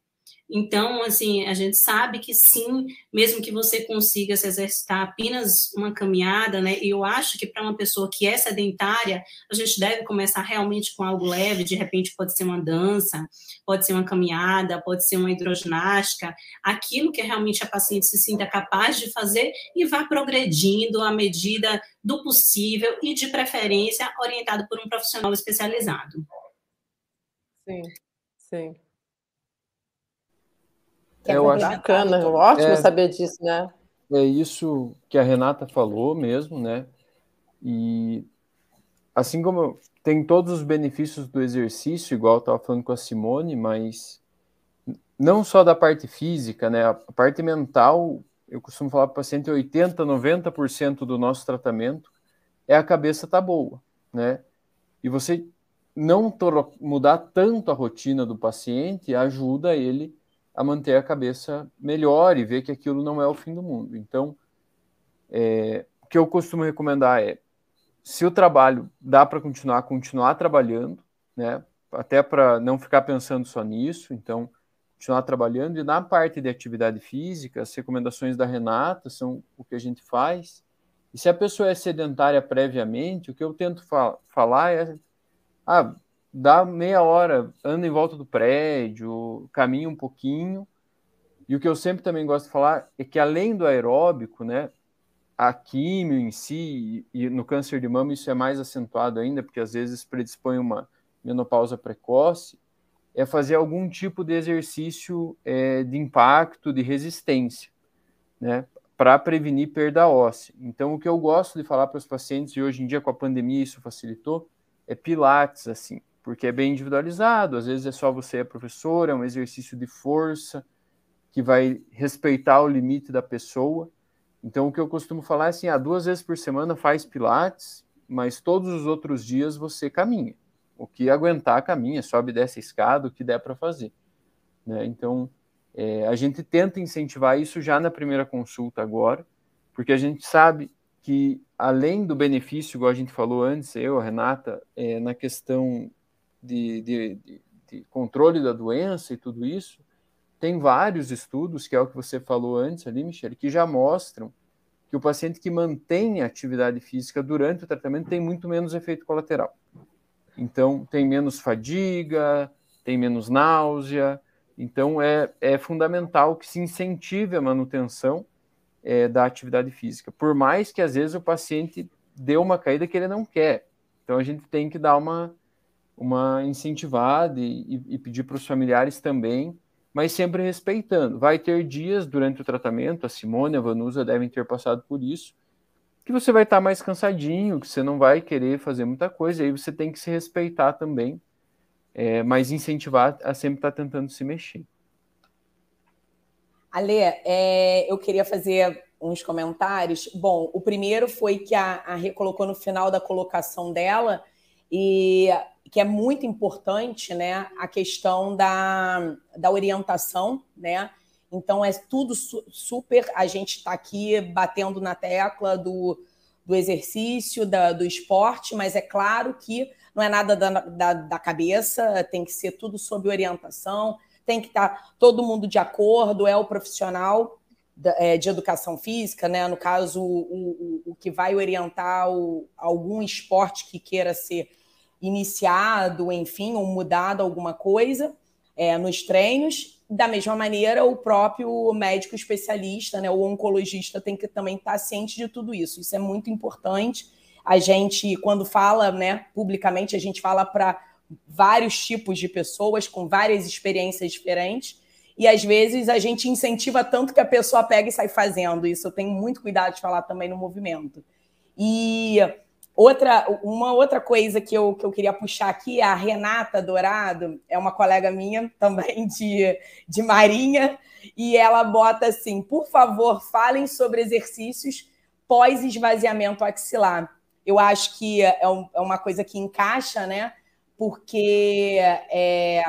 Então, assim, a gente sabe que sim, mesmo que você consiga se exercitar apenas uma caminhada, né? E eu acho que para uma pessoa que é sedentária, a gente deve começar realmente com algo leve, de repente pode ser uma dança, pode ser uma caminhada, pode ser uma hidroginástica, aquilo que realmente a paciente se sinta capaz de fazer e vá progredindo à medida do possível e de preferência orientado por um profissional especializado. Sim, sim. É, eu acho bacana, ótimo é, saber disso, né? É isso que a Renata falou mesmo, né? E assim como tem todos os benefícios do exercício, igual eu estava falando com a Simone, mas não só da parte física, né? A parte mental, eu costumo falar para o paciente, 80, 90% do nosso tratamento é a cabeça tá boa, né? E você não mudar tanto a rotina do paciente ajuda ele a manter a cabeça melhor e ver que aquilo não é o fim do mundo. Então, é, o que eu costumo recomendar é, se o trabalho dá para continuar, continuar trabalhando, né? Até para não ficar pensando só nisso, então continuar trabalhando e na parte de atividade física, as recomendações da Renata são o que a gente faz. E se a pessoa é sedentária previamente, o que eu tento fa falar é ah, dá meia hora, anda em volta do prédio, caminha um pouquinho. E o que eu sempre também gosto de falar é que além do aeróbico, né, a químio em si, e no câncer de mama isso é mais acentuado ainda, porque às vezes predispõe uma menopausa precoce, é fazer algum tipo de exercício é, de impacto, de resistência, né, para prevenir perda óssea. Então, o que eu gosto de falar para os pacientes, e hoje em dia com a pandemia isso facilitou, é pilates, assim porque é bem individualizado. Às vezes é só você é professor, é um exercício de força que vai respeitar o limite da pessoa. Então, o que eu costumo falar é assim: ah, duas vezes por semana faz pilates, mas todos os outros dias você caminha. O que aguentar, caminha, sobe dessa escada, o que der para fazer. Né? Então, é, a gente tenta incentivar isso já na primeira consulta agora, porque a gente sabe que, além do benefício, igual a gente falou antes, eu, a Renata, é, na questão de, de, de, controle da doença e tudo isso, tem vários estudos, que é o que você falou antes ali, Michele, que já mostram que o paciente que mantém a atividade física durante o tratamento tem muito menos efeito colateral. Então, tem menos fadiga, tem menos náusea. Então, é, é fundamental que se incentive a manutenção é, da atividade física, por mais que às vezes o paciente dê uma caída que ele não quer. Então, a gente tem que dar uma, uma incentivada e, e pedir para os familiares também, mas sempre respeitando. Vai ter dias durante o tratamento, a Simone, a Vanusa devem ter passado por isso, que você vai estar mais cansadinho, que você não vai querer fazer muita coisa, aí você tem que se respeitar também, é, mas incentivar a sempre estar tentando se mexer. Ale, é, eu queria fazer uns comentários. Bom, o primeiro foi que a, a Rê colocou no final da colocação dela, e que é muito importante, né, a questão da, da orientação, né? Então é tudo su super. A gente está aqui batendo na tecla do, do exercício, da, do esporte, mas é claro que não é nada da, da, da cabeça, tem que ser tudo sob orientação, tem que estar tá todo mundo de acordo, é o profissional é, de educação física, né? No caso, o, o, o que vai orientar o, algum esporte que queira ser iniciado, enfim, ou mudado alguma coisa é, nos treinos. Da mesma maneira, o próprio médico especialista, né, o oncologista, tem que também estar ciente de tudo isso. Isso é muito importante. A gente, quando fala, né, publicamente, a gente fala para vários tipos de pessoas com várias experiências diferentes. E às vezes a gente incentiva tanto que a pessoa pega e sai fazendo. Isso eu tenho muito cuidado de falar também no movimento. E outra, uma outra coisa que eu, que eu queria puxar aqui, a Renata Dourado, é uma colega minha também de, de Marinha, e ela bota assim: por favor, falem sobre exercícios pós-esvaziamento axilar. Eu acho que é, um, é, uma coisa que encaixa, né? Porque é,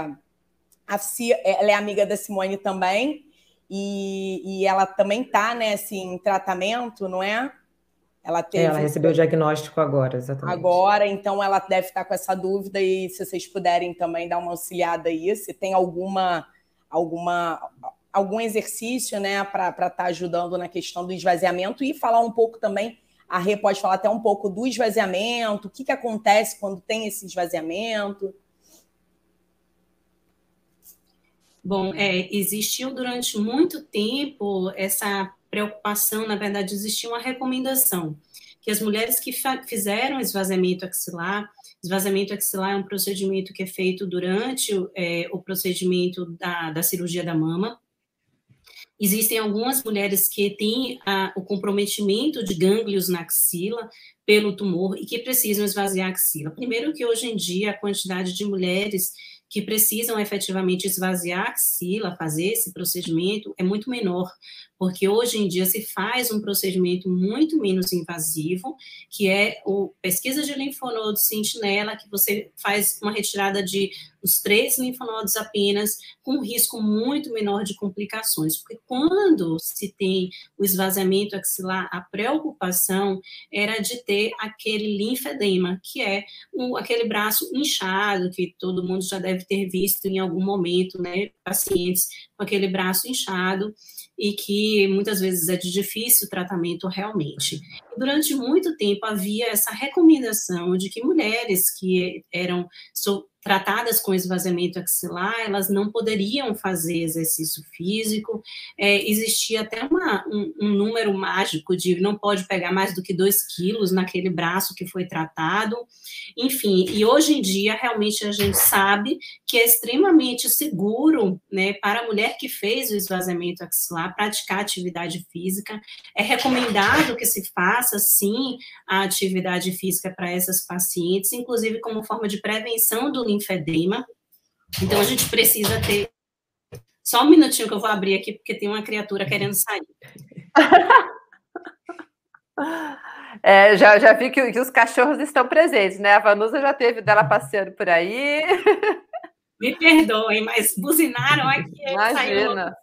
a ela é amiga da Simone também, e, e ela também está né, assim, em tratamento, não é? Ela, teve... É, ela recebeu o diagnóstico agora, exatamente. Agora, então ela deve estar com essa dúvida, e se vocês puderem também dar uma auxiliada aí, se tem alguma, alguma algum exercício né, para estar tá ajudando na questão do esvaziamento e falar um pouco também. A Rê pode falar até um pouco do esvaziamento, o que, que acontece quando tem esse esvaziamento. Bom, é, existiu durante muito tempo essa preocupação, na verdade, existia uma recomendação que as mulheres que fizeram esvaziamento axilar, esvaziamento axilar é um procedimento que é feito durante é, o procedimento da, da cirurgia da mama, Existem algumas mulheres que têm a, o comprometimento de gânglios na axila pelo tumor e que precisam esvaziar a axila. Primeiro que hoje em dia a quantidade de mulheres que precisam efetivamente esvaziar a axila, fazer esse procedimento, é muito menor, porque hoje em dia se faz um procedimento muito menos invasivo, que é o pesquisa de linfonodos sentinela, que você faz uma retirada de os três linfonodos apenas, com um risco muito menor de complicações, porque quando se tem o esvaziamento axilar, a preocupação era de ter aquele linfedema, que é o, aquele braço inchado, que todo mundo já deve ter visto em algum momento, né, pacientes com aquele braço inchado, e que muitas vezes é de difícil tratamento realmente. Durante muito tempo havia essa recomendação de que mulheres que eram tratadas com esvaziamento axilar, elas não poderiam fazer exercício físico. É, existia até uma, um, um, número mágico de não pode pegar mais do que dois quilos naquele braço que foi tratado. Enfim, e hoje em dia, realmente, a gente sabe que é extremamente seguro né, para a mulher que fez o esvaziamento axilar praticar atividade física. É recomendado que se faça, sim, a atividade física para essas pacientes, inclusive como forma de prevenção do linfedema. Então, a gente precisa ter. Só um minutinho que eu vou abrir aqui, porque tem uma criatura querendo sair. É, já, já vi que, que, os cachorros estão presentes, né? A Vanusa já teve dela passeando por aí. Me perdoem, mas buzinaram aqui. Imagina.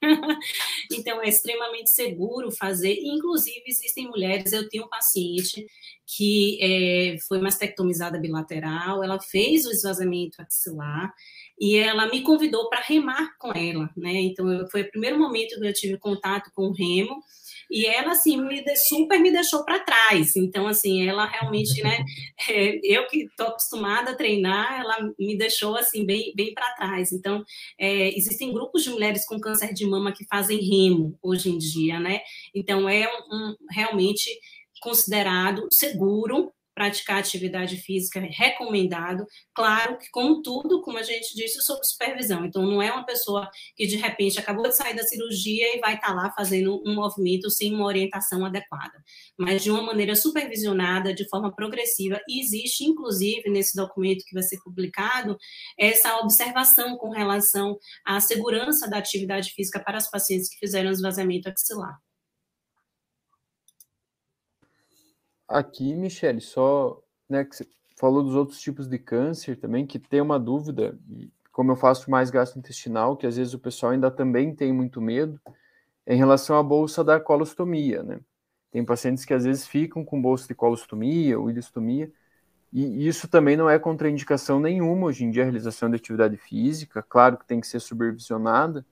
então, é extremamente seguro fazer. Inclusive, existem mulheres. Eu tenho um paciente que é, foi mastectomizada bilateral, ela fez o esvaziamento axilar e ela me convidou para remar com ela, né? Então, foi o primeiro momento que eu tive contato com o remo e ela, assim, me de, super me deixou para trás. Então, assim, ela realmente, né, é, eu que estou acostumada a treinar, ela me deixou, assim, bem, bem para trás. Então, é, existem grupos de mulheres com câncer de mama que fazem remo hoje em dia, né? Então, é um, um realmente considerado seguro praticar atividade física recomendado, claro que com tudo, como a gente disse, sob supervisão. Então, não é uma pessoa que de repente acabou de sair da cirurgia e vai estar lá fazendo um movimento sem uma orientação adequada, mas de uma maneira supervisionada, de forma progressiva. E existe, inclusive, nesse documento que vai ser publicado, essa observação com relação à segurança da atividade física para as pacientes que fizeram esvaziamento axilar. Aqui, Michele, só, né, que você falou dos outros tipos de câncer também, que tem uma dúvida, como eu faço mais gastrointestinal, que às vezes o pessoal ainda também tem muito medo, em relação à bolsa da colostomia, né? Tem pacientes que às vezes ficam com bolsa de colostomia ou ileostomia, e isso também não é contraindicação nenhuma hoje em dia a realização de atividade física, claro que tem que ser supervisionada,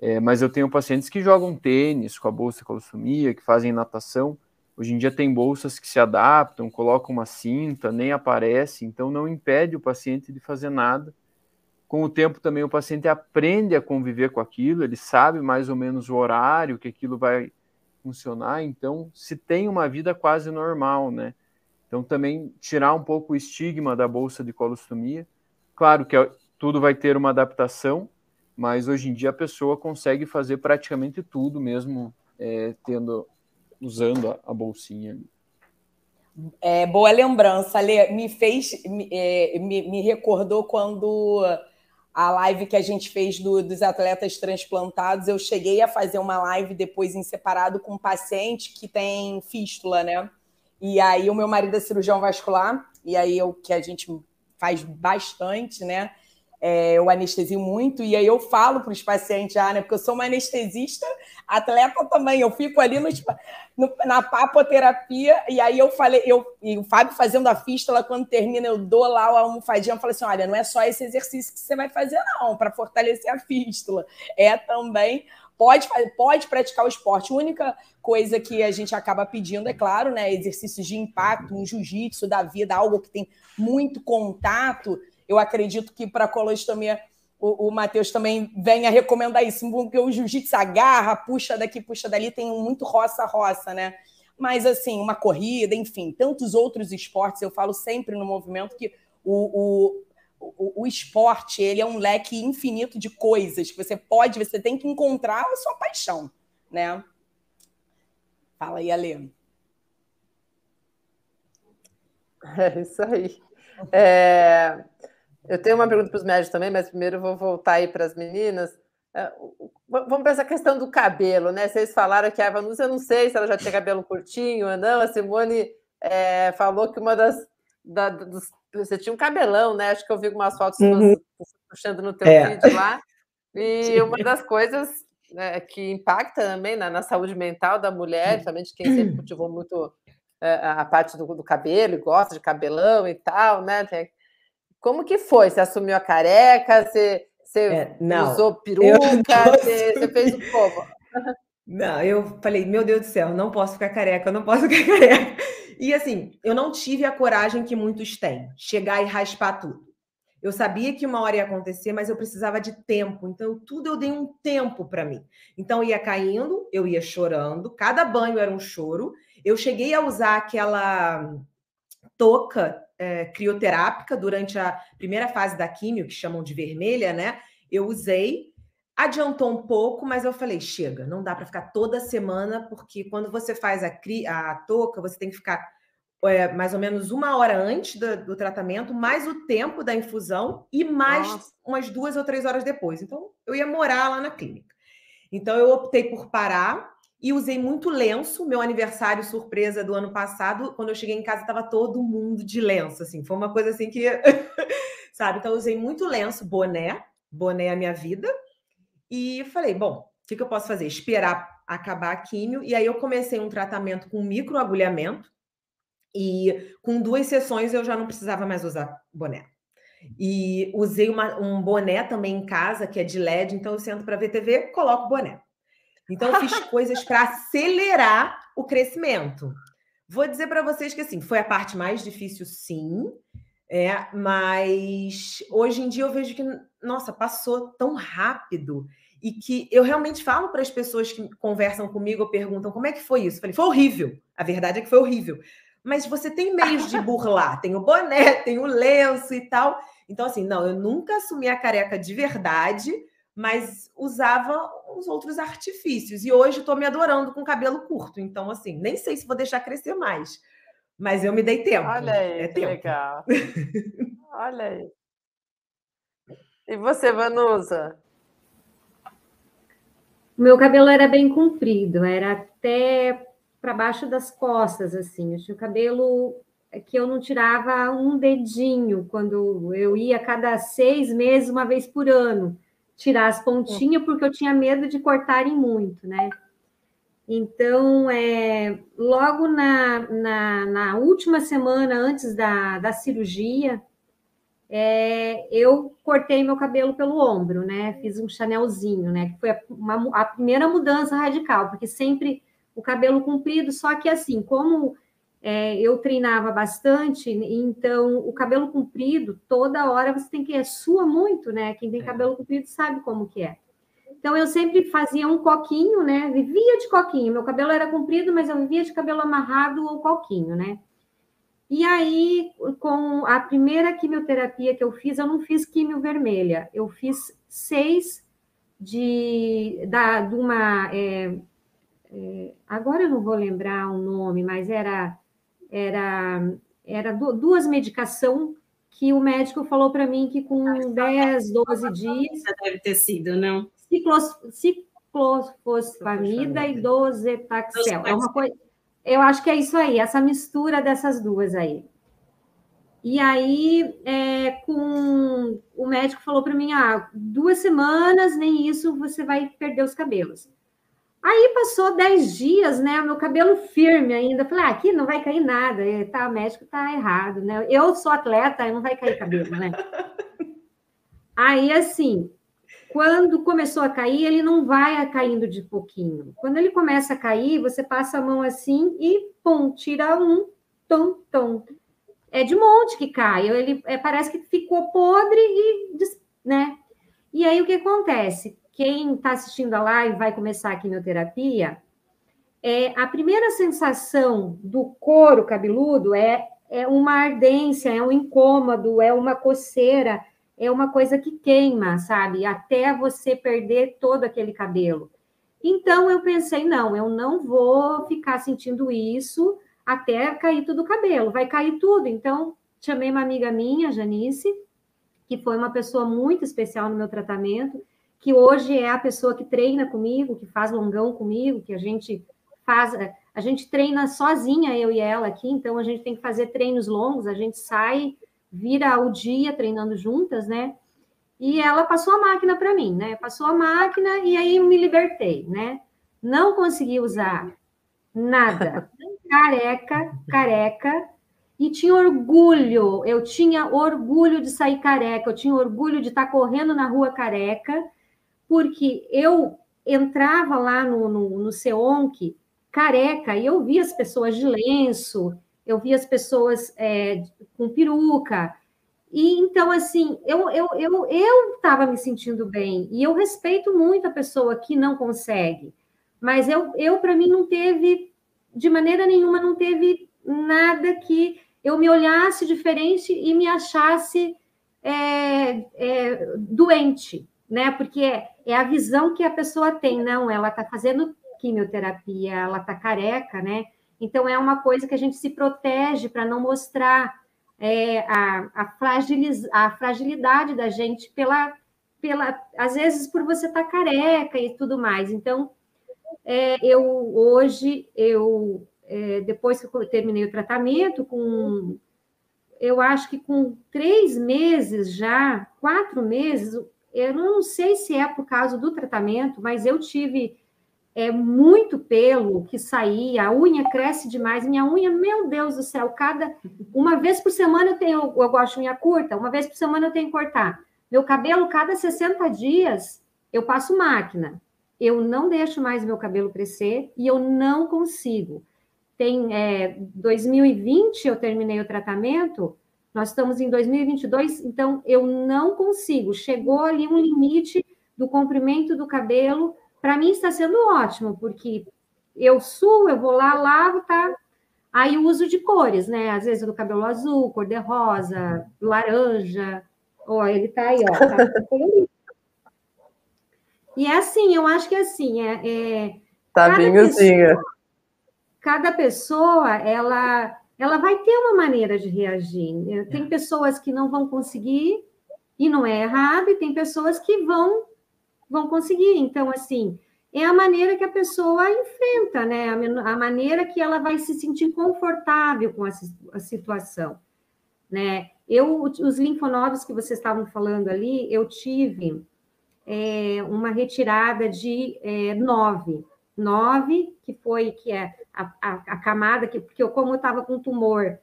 é, mas eu tenho pacientes que jogam tênis com a bolsa de colostomia, que fazem natação, Hoje em dia tem bolsas que se adaptam, colocam uma cinta, nem aparece, então não impede o paciente de fazer nada. Com o tempo também o paciente aprende a conviver com aquilo, ele sabe mais ou menos o horário que aquilo vai funcionar, então se tem uma vida quase normal, né? Então, também tirar um pouco o estigma da bolsa de colostomia. Claro que é, tudo vai ter uma adaptação, mas hoje em dia a pessoa consegue fazer praticamente tudo, mesmo é, tendo usando a, a bolsinha. É, boa lembrança, Lê. Me fez, me, é, me, me, recordou quando a live que a gente fez do, dos atletas transplantados, eu cheguei a fazer uma live depois em separado com um paciente que tem fístula, né? E aí o meu marido é cirurgião vascular, e aí eu que a gente faz bastante, né? É, eu anestesio muito, e aí eu falo para os pacientes já, né? Porque eu sou uma anestesista, atleta também. Eu fico ali no, no, na papoterapia, e aí eu falei, eu, e o Fábio fazendo a fístula, quando termina, eu dou lá a almofadinha, eu falo assim: olha, não é só esse exercício que você vai fazer, não, para fortalecer a fístula. É também. Pode, pode praticar o esporte. A única coisa que a gente acaba pedindo, é claro, né? Exercícios de impacto, um jiu-jitsu da vida, algo que tem muito contato eu acredito que para colostomia o, o Matheus também vem a recomendar isso, porque o jiu-jitsu agarra, puxa daqui, puxa dali, tem muito roça-roça, né? Mas, assim, uma corrida, enfim, tantos outros esportes, eu falo sempre no movimento que o, o, o, o, esporte ele é um leque infinito de coisas que você pode, você tem que encontrar a sua paixão, né? Fala aí, Ale. É isso aí. É, eu tenho uma pergunta para os médicos também, mas primeiro eu vou voltar aí para as meninas. É, vamos para essa questão do cabelo, né? Vocês falaram que a Vanusa, eu não sei se ela já tinha cabelo curtinho ou não. A Simone é, falou que uma das. Da, dos, você tinha um cabelão, né? Acho que eu vi algumas fotos uhum. puxando no teu é. vídeo lá. E uma das coisas né, que impacta também na, na, saúde mental da mulher, principalmente quem sempre cultivou muito é, a parte do, do cabelo e gosta de cabelão e tal, né? Tem como que foi? Você assumiu a careca? Você, você é, não, usou peruca? Você, você, fez o como? Não, eu falei, meu Deus do céu, não posso ficar careca, eu não posso ficar careca. E assim, eu não tive a coragem que muitos têm, chegar e raspar tudo. Eu sabia que uma hora ia acontecer, mas eu precisava de tempo. Então, tudo eu dei um tempo para mim. Então, ia caindo, eu ia chorando, cada banho era um choro. Eu cheguei a usar aquela touca é, crioterápica durante a primeira fase da químio, que chamam de vermelha, né? Eu usei, adiantou um pouco, mas eu falei: chega, não dá para ficar toda semana, porque quando você faz a, cri, a touca, você tem que ficar é, mais ou menos uma hora antes do, do, tratamento, mais o tempo da infusão e mais Nossa. umas duas ou três horas depois. Então, eu ia morar lá na clínica. Então, eu optei por parar e usei muito lenço. Meu aniversário surpresa do ano passado, quando eu cheguei em casa, estava todo mundo de lenço, assim. Foi uma coisa assim que, sabe? Então, usei muito lenço, boné, boné é a minha vida. E falei, bom, o que, que eu posso fazer? Esperar acabar a químio. E aí eu comecei um tratamento com microagulhamento. E com duas sessões eu já não precisava mais usar boné. E usei uma, um boné também em casa, que é de LED, então eu sento para ver TV, coloco boné. Então, eu fiz coisas para acelerar o crescimento. Vou dizer para vocês que assim, foi a parte mais difícil, sim. É, mas hoje em dia eu vejo que, nossa, passou tão rápido e que eu realmente falo para as pessoas que conversam comigo ou perguntam como é que foi isso. Eu falei, foi horrível. A verdade é que foi horrível. Mas você tem meios de burlar, tem o boné, tem o lenço e tal. Então, assim, não, eu nunca assumi a careca de verdade, mas usava os outros artifícios. E hoje estou me adorando com cabelo curto. Então, assim, nem sei se vou deixar crescer mais. Mas eu me dei tempo. Olha aí, é que tempo. legal. Olha aí. E você, Vanusa? O meu cabelo era bem comprido, era até para baixo das costas, assim. Eu tinha o cabelo que eu não tirava um dedinho quando eu ia cada seis meses, uma vez por ano tirar as pontinhas, porque eu tinha medo de cortarem muito, né? Então, é, logo na, na, na, última semana antes da, da cirurgia, é, eu cortei meu cabelo pelo ombro, né? Fiz um chanelzinho, né? Que foi uma, a primeira mudança radical, porque sempre o cabelo comprido, só que assim, como é, eu treinava bastante, então o cabelo comprido, toda hora você tem que é sua muito, né? Quem tem é. cabelo comprido sabe como que é. Então eu sempre fazia um coquinho, né? Vivia de coquinho. Meu cabelo era comprido, mas eu vivia de cabelo amarrado ou coquinho, né? E aí, com a primeira quimioterapia que eu fiz, eu não fiz quimio vermelha, eu fiz seis de, da, de uma. É, é, agora eu não vou lembrar o nome, mas era, era, era duas medicação que o médico falou para mim que com 10, 12 dias. Deve ter sido, não? Ciclos, ciclofosfamida e dosetaxel. É uma coisa. Eu acho que é isso aí, essa mistura dessas duas aí. E aí, é, com o médico falou para mim: ah, duas semanas, nem isso, você vai perder os cabelos. Aí passou dez dias, né? Meu cabelo firme ainda. Falei, ah, aqui não vai cair nada. E, tá, o médico tá errado, né? Eu sou atleta, não vai cair cabelo, né? Aí, assim, quando começou a cair, ele não vai caindo de pouquinho. Quando ele começa a cair, você passa a mão assim e, pum, tira um, tom, tom. É de monte que cai. Ele é, parece que ficou podre e, né? E aí, o que acontece? Quem está assistindo a live vai começar a quimioterapia, é, a primeira sensação do couro cabeludo é, é uma ardência, é um incômodo, é uma coceira, é uma coisa que queima, sabe? Até você perder todo aquele cabelo. Então eu pensei, não, eu não vou ficar sentindo isso até cair tudo o cabelo, vai cair tudo. Então chamei uma amiga minha, Janice, que foi uma pessoa muito especial no meu tratamento que hoje é a pessoa que treina comigo, que faz longão comigo, que a gente faz, a gente treina sozinha, eu e ela aqui, então a gente tem que fazer treinos longos, a gente sai, vira o dia treinando juntas, né? E ela passou a máquina para mim, né? Passou a máquina e aí me libertei, né? Não consegui usar nada. Careca, careca, e tinha orgulho, eu tinha orgulho de sair careca, eu tinha orgulho de estar correndo na rua careca, porque eu entrava lá no, no, no Seonc, careca, e eu via as pessoas de lenço, eu via as pessoas é, com peruca, e então, assim, eu eu eu eu estava me sentindo bem, e eu respeito muito a pessoa que não consegue, mas eu, eu para mim, não teve, de maneira nenhuma, não teve nada que eu me olhasse diferente e me achasse é, é, doente, né? Porque é, a visão que a pessoa tem, não, ela está fazendo quimioterapia, ela está careca, né? Então é uma coisa que a gente se protege para não mostrar é, a, a, fragiliz, a fragilidade da gente pela, pela, às vezes por você estar tá careca e tudo mais. Então, é, eu hoje, eu é, depois que eu terminei o tratamento, com eu acho que com três meses já, quatro meses, eu não sei se é por causa do tratamento, mas eu tive é, muito pelo que saía, a unha cresce demais. Minha unha, meu Deus do céu, cada uma vez por semana eu tenho, eu gosto de unha curta, uma vez por semana eu tenho que cortar. Meu cabelo, cada 60 dias, eu passo máquina. Eu não deixo mais meu cabelo crescer e eu não consigo. Tem é, 2020 eu terminei o tratamento, nós estamos em 2022, então eu não consigo. Chegou ali um limite do comprimento do cabelo. Para mim está sendo ótimo, porque eu suo, eu vou lá, lavo, tá? Aí o uso de cores, né? Às vezes do cabelo azul, cor de rosa, laranja. Ó, ele tá aí, ó. Tá e é assim, eu acho que é assim, é, é tá vinhozinha. Cada pessoa, ela ela vai ter uma maneira de reagir. Né? Tem é. pessoas que não vão conseguir, e não é errado, e tem pessoas que vão, vão conseguir. Então, assim, é a maneira que a pessoa enfrenta, né? A, maneira que ela vai se sentir confortável com a, a situação, né? Eu, os linfonodos que vocês estavam falando ali, eu tive é, uma retirada de é, nove. Nove, que foi, que é a, a, a camada, que, porque eu, como eu estava com tumor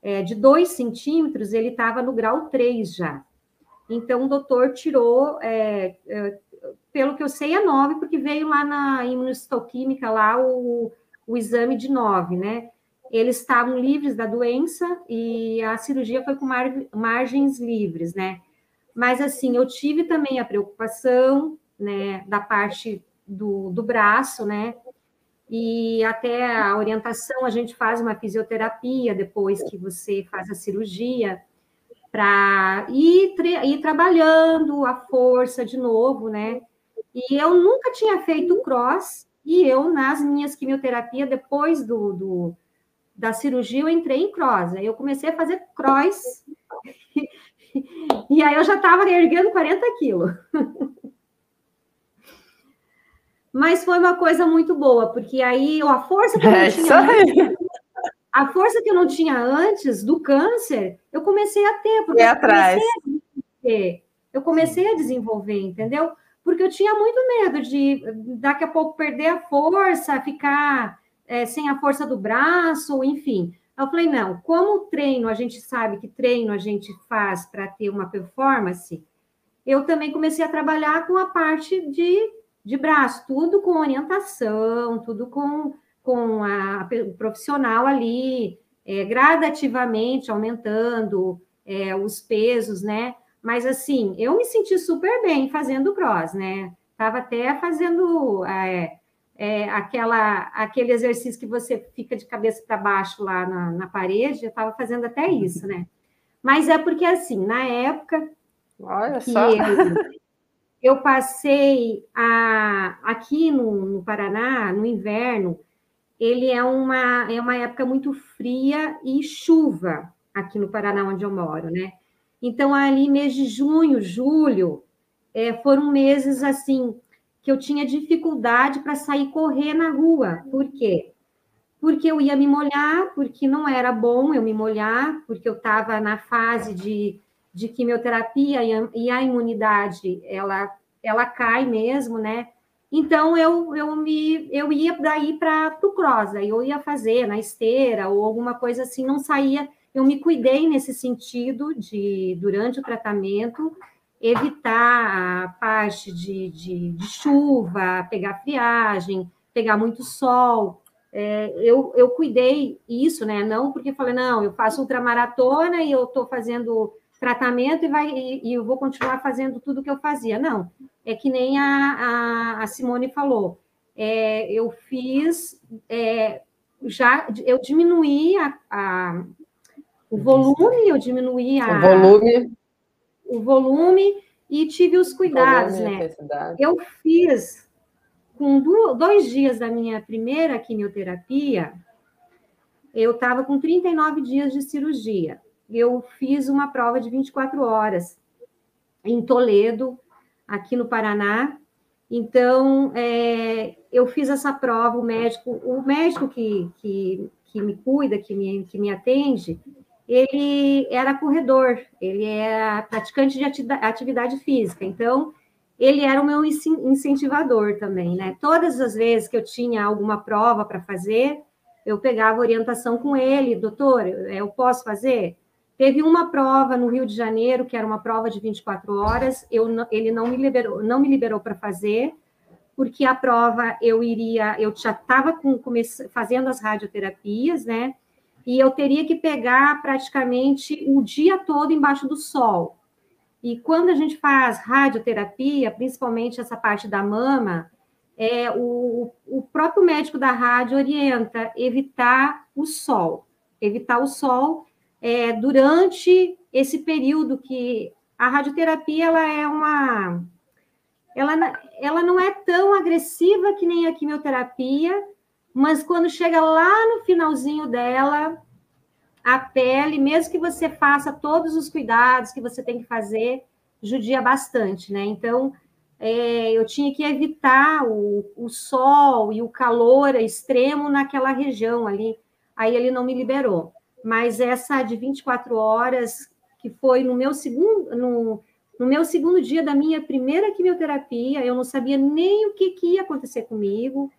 é, de 2 centímetros, ele estava no grau 3 já. Então, o doutor tirou, é, é, pelo que eu sei, é 9, porque veio lá na imunohistoquímica, lá o, o exame de 9, né? Eles estavam livres da doença e a cirurgia foi com mar, margens livres, né? Mas, assim, eu tive também a preocupação, né, da parte do, do braço, né? E até a orientação, a gente faz uma fisioterapia depois que você faz a cirurgia, para ir, ir trabalhando a força de novo, né? E eu nunca tinha feito cross, e eu, nas minhas quimioterapias, depois do, do da cirurgia, eu entrei em cross. Aí eu comecei a fazer cross, e aí eu já estava erguendo 40 quilos. Mas foi uma coisa muito boa, porque aí a força que eu não é tinha a força que eu não tinha antes do câncer, eu comecei a ter, porque eu atrás. Comecei eu comecei a desenvolver, entendeu? Porque eu tinha muito medo de daqui a pouco perder a força, ficar é, sem a força do braço, enfim. Eu falei, não, como treino, a gente sabe que treino a gente faz para ter uma performance, eu também comecei a trabalhar com a parte de de braço, tudo com orientação, tudo com, com a, o profissional ali, é, gradativamente aumentando é, os pesos, né? Mas assim, eu me senti super bem fazendo cross, né? Tava até fazendo é, é, aquela, aquele exercício que você fica de cabeça para baixo lá na, na parede, eu estava fazendo até isso, né? Mas é porque assim, na época Olha só. Eu, eu passei a, aqui no, no, Paraná, no inverno, ele é uma, é uma época muito fria e chuva aqui no Paraná, onde eu moro, né? Então, ali, mês de junho, julho, é, foram meses assim que eu tinha dificuldade para sair correr na rua. Por quê? Porque eu ia me molhar, porque não era bom eu me molhar, porque eu estava na fase de de quimioterapia e a imunidade ela, ela cai mesmo, né? Então eu, eu me eu ia daí para o cross, aí eu ia fazer na esteira ou alguma coisa assim, não saía. Eu me cuidei nesse sentido de durante o tratamento evitar a parte de, de, de chuva, pegar friagem, pegar muito sol. É, eu, eu cuidei isso, né? Não porque falei, não, eu faço ultramaratona e eu estou fazendo tratamento e, vai, e, e, eu vou continuar fazendo tudo o que eu fazia. Não, é que nem a, a, a Simone falou. É, eu fiz, é, já eu diminuí a, a, o volume, eu diminuí a, o volume, o volume e tive os cuidados, volume, né? Eu fiz com dois dias da minha primeira quimioterapia, eu estava com 39 dias de cirurgia eu fiz uma prova de 24 horas em Toledo, aqui no Paraná. Então, é, eu fiz essa prova, o médico, o médico que, que, que me cuida, que me, que me atende, ele era corredor, ele era praticante de atividade física, então ele era o meu incentivador também, né? Todas as vezes que eu tinha alguma prova para fazer, eu pegava orientação com ele, doutor, eu posso fazer? Teve uma prova no Rio de Janeiro, que era uma prova de 24 horas, eu, ele não me liberou, não me liberou para fazer, porque a prova eu iria, eu já estava fazendo as radioterapias, né? E eu teria que pegar praticamente o dia todo embaixo do sol. E quando a gente faz radioterapia, principalmente essa parte da mama, é, o, o próprio médico da rádio orienta evitar o sol, evitar o sol é, durante esse período que a radioterapia ela é uma ela, ela não é tão agressiva que nem a quimioterapia, mas quando chega lá no finalzinho dela, a pele, mesmo que você faça todos os cuidados que você tem que fazer, judia bastante, né? Então, é, eu tinha que evitar o, o sol e o calor extremo naquela região ali. Aí ele não me liberou mas essa de 24 horas, que foi no meu segundo, no, no meu segundo dia da minha primeira quimioterapia, eu não sabia nem o que, que ia acontecer comigo,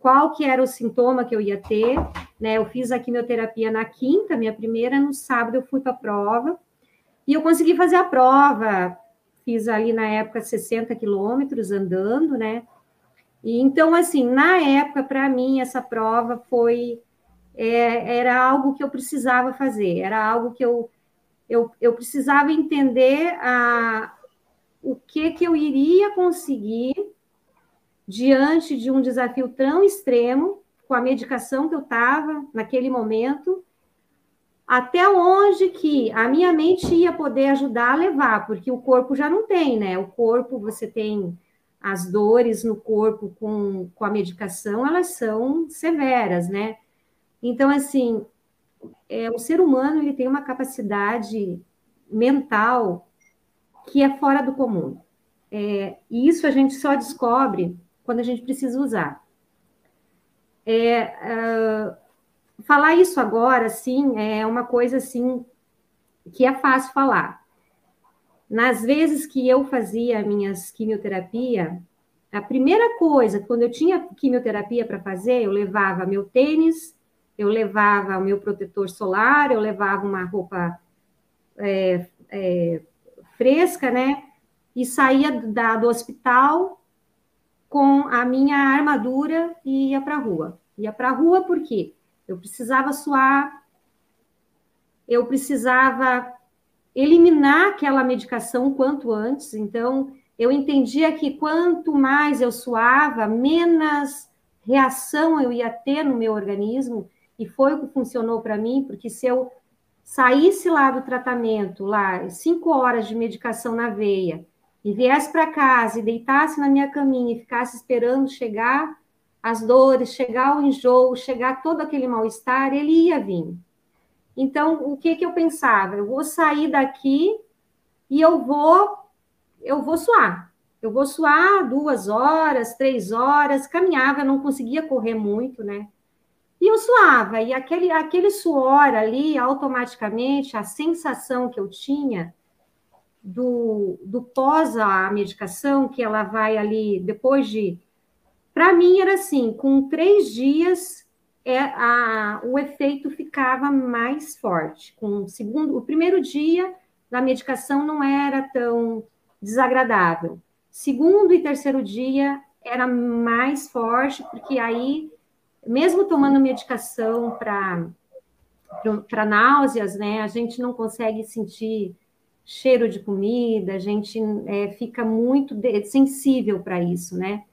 qual que era o sintoma que eu ia ter, né? Eu fiz a quimioterapia na quinta, minha primeira, no sábado eu fui para a prova, e eu consegui fazer a prova, fiz ali na época 60 quilômetros andando, né? E então, assim, na época, para mim, essa prova foi é, era algo que eu precisava fazer, era algo que eu, eu, eu precisava entender a, o que, que eu iria conseguir diante de um desafio tão extremo, com a medicação que eu estava naquele momento, até onde que a minha mente ia poder ajudar a levar, porque o corpo já não tem, né? O corpo, você tem as dores no corpo com, com a medicação, elas são severas, né? Então, assim, é, o ser humano ele tem uma capacidade mental que é fora do comum. É, e isso a gente só descobre quando a gente precisa usar. É, uh, falar isso agora, assim, é uma coisa assim que é fácil falar. Nas vezes que eu fazia minhas quimioterapia, a primeira coisa, quando eu tinha quimioterapia para fazer, eu levava meu tênis, eu levava o meu protetor solar, eu levava uma roupa é, é, fresca, né? E saía da, do hospital com a minha armadura e ia para a rua. Ia para a rua por quê? Eu precisava suar, eu precisava eliminar aquela medicação quanto antes. Então, eu entendia que quanto mais eu suava, menos reação eu ia ter no meu organismo, e foi o que funcionou para mim, porque se eu saísse lá do tratamento, lá, cinco horas de medicação na veia, e viesse para casa e deitasse na minha caminha e ficasse esperando chegar as dores, chegar o enjoo, chegar todo aquele mal-estar, ele ia vir. Então, o que que eu pensava? Eu vou sair daqui e eu vou, eu vou suar. Eu vou suar duas horas, três horas, caminhava, não conseguia correr muito, né? E eu suava, e aquele, aquele suor ali, automaticamente, a sensação que eu tinha do, do pós a medicação, que ela vai ali, depois de para mim era assim, com três dias é, a, o efeito ficava mais forte. Com o segundo, o primeiro dia da medicação não era tão desagradável. Segundo e terceiro dia era mais forte, porque aí, mesmo tomando medicação para para náuseas, né, a gente não consegue sentir cheiro de comida, a gente é, fica muito sensível para isso, né?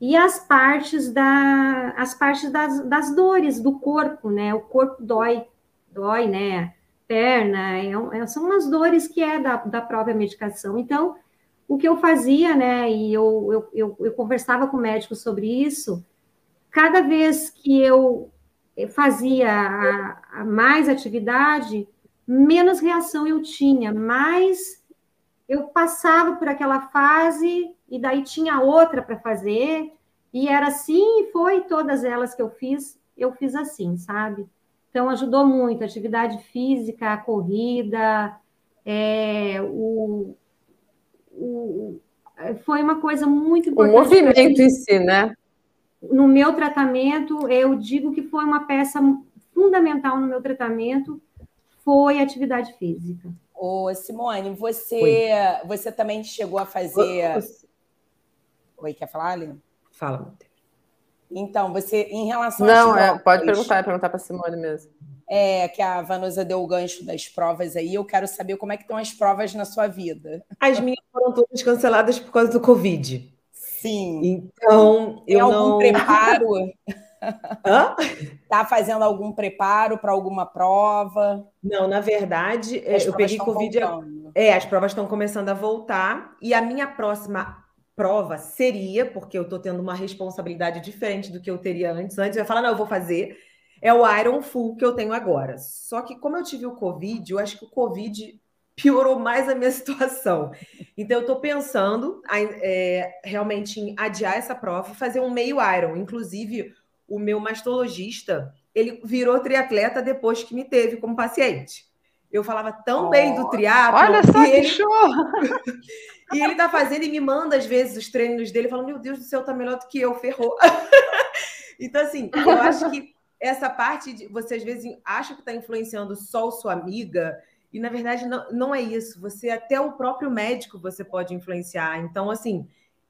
e as partes da as partes das, das dores do corpo, né? O corpo dói, dói, né? Perna, é, é, são umas dores que é da, da própria medicação. Então, o que eu fazia, né? E eu, eu, eu, eu conversava com o médico sobre isso. Cada vez que eu fazia a, a mais atividade, menos reação eu tinha, mais eu passava por aquela fase e daí tinha outra para fazer, e era assim, e foi todas elas que eu fiz, eu fiz assim, sabe? Então ajudou muito, atividade física, a corrida, é, o, o, foi uma coisa muito importante. O movimento em si, né? No meu tratamento, eu digo que foi uma peça fundamental no meu tratamento, foi atividade física. Ô, Simone, você, você também chegou a fazer. Oi, quer falar, Aline? Fala, Monteiro. Então, você, em relação Não, é, pode perguntar, é perguntar para a Simone mesmo. É, que a Vanusa deu o gancho das provas aí. Eu quero saber como é que estão as provas na sua vida. As minhas foram todas canceladas por causa do Covid. Sim. Então, Tem eu algum não. preparo? Hã? Tá fazendo algum preparo para alguma prova? Não, na verdade, As eu peguei Covid. voltando. É, as provas estão começando a voltar. E a minha próxima prova seria, porque eu estou tendo uma responsabilidade diferente do que eu teria antes. Antes eu ia falar, não, eu vou fazer. É o Iron Full que eu tenho agora. Só que, como eu tive o Covid, eu acho que o Covid piorou mais a minha situação. Então, eu estou pensando é, realmente em adiar essa prova e fazer um meio Iron. Inclusive, o meu mastologista, ele virou triatleta depois que me teve como paciente. Eu falava tão oh, bem do triatlo. Olha só que ele... show! e ele tá fazendo e me manda, às vezes, os treinos dele, falando: Meu Deus do céu, tá melhor do que eu, ferrou. então, assim, eu acho que essa parte de você, às vezes, acha que está influenciando só sua amiga, e na verdade não, não é isso. Você, até o próprio médico, você pode influenciar. Então, assim,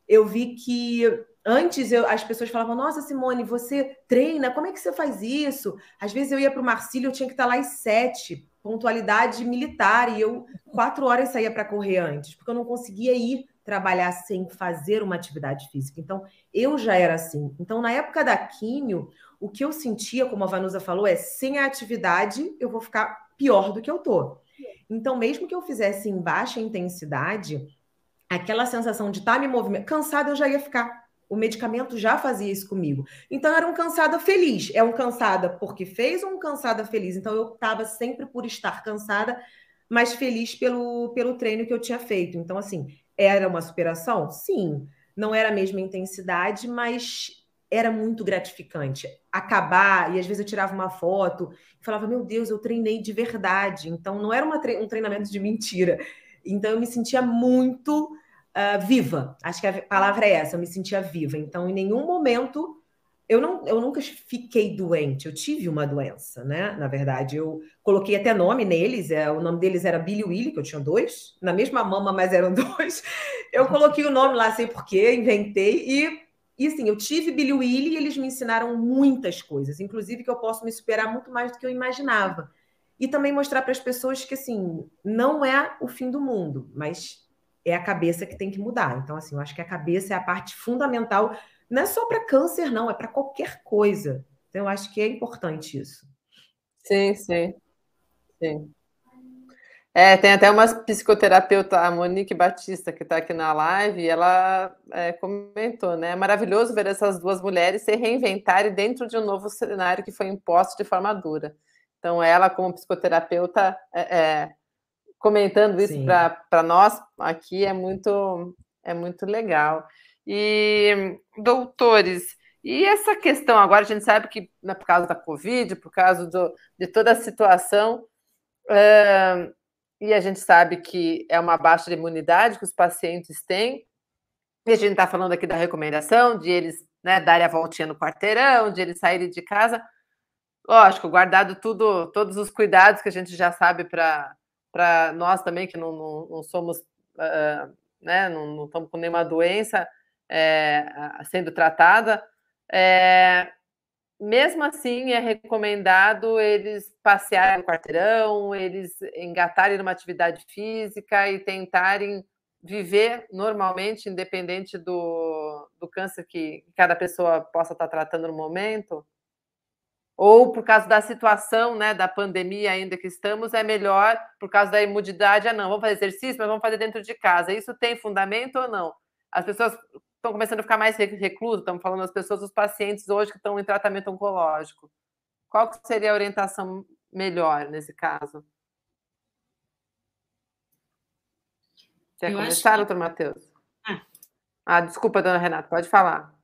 eu vi que antes eu, as pessoas falavam: Nossa, Simone, você treina, como é que você faz isso? Às vezes eu ia para o Marcílio, eu tinha que estar lá às sete pontualidade militar, e eu quatro horas saía para correr antes, porque eu não conseguia ir trabalhar sem fazer uma atividade física. Então, eu já era assim. Então, na época da químio, o que eu sentia, como a Vanusa falou, é sem a atividade eu vou ficar pior do que eu tô. Então, mesmo que eu fizesse em baixa intensidade, aquela sensação de estar tá me movimentando, cansada eu já ia ficar. O medicamento já fazia isso comigo. Então, era um cansada feliz. É um cansada porque fez ou um cansada feliz? Então, eu estava sempre por estar cansada, mas feliz pelo, pelo treino que eu tinha feito. Então, assim, era uma superação? Sim. Não era a mesma intensidade, mas era muito gratificante. Acabar, e às vezes eu tirava uma foto e falava, meu Deus, eu treinei de verdade. Então, não era tre um treinamento de mentira. Então, eu me sentia muito uh, viva. Acho que a palavra é essa, eu me sentia viva. Então, em nenhum momento eu, não, eu nunca fiquei doente, eu tive uma doença, né? Na verdade, eu coloquei até nome neles, é, o nome deles era Billy Willy, que eu tinha dois, na mesma mama, mas eram dois. Eu coloquei o nome lá, sei porquê, inventei, e, e assim, eu tive Billy Willy e eles me ensinaram muitas coisas, inclusive que eu posso me superar muito mais do que eu imaginava. E também mostrar para as pessoas que, assim, não é o fim do mundo, mas é a cabeça que tem que mudar. Então, assim, eu acho que a cabeça é a parte fundamental, não é só para câncer, não, é para qualquer coisa. Então, eu acho que é importante isso. Sim, sim. Sim. É, tem até uma psicoterapeuta, a Monique Batista, que está aqui na live, e ela é, comentou, né? É maravilhoso ver essas duas mulheres se reinventarem dentro de um novo cenário que foi imposto de forma dura. Então, ela, como psicoterapeuta, é, é, comentando isso para nós aqui é muito, é muito legal. E, doutores, e essa questão agora, a gente sabe que né, por causa da Covid, por causa do, de toda a situação, e a gente sabe que é uma baixa de imunidade que os pacientes têm, e a gente está falando aqui da recomendação de eles né, darem a voltinha no quarteirão, de eles saírem de casa. Lógico, guardado tudo, todos os cuidados que a gente já sabe para para nós também, que não, não, não somos, uh, né, não, não, estamos com nenhuma doença é, sendo tratada, é, mesmo assim é recomendado eles passearem no quarteirão, eles engatarem numa atividade física e tentarem viver normalmente, independente do, do câncer que cada pessoa possa estar tratando no momento ou por causa da situação, né, da pandemia ainda que estamos, é melhor por causa da imunidade, ah, não, vamos fazer exercício, mas vamos fazer dentro de casa. Isso tem fundamento ou não? As pessoas estão começando a ficar mais reclusas, estamos falando das pessoas, os pacientes hoje que estão em tratamento oncológico. Qual seria a orientação melhor nesse caso? Quer Eu começar, que... doutor Matheus? Ah. ah, desculpa, dona Renata, pode falar.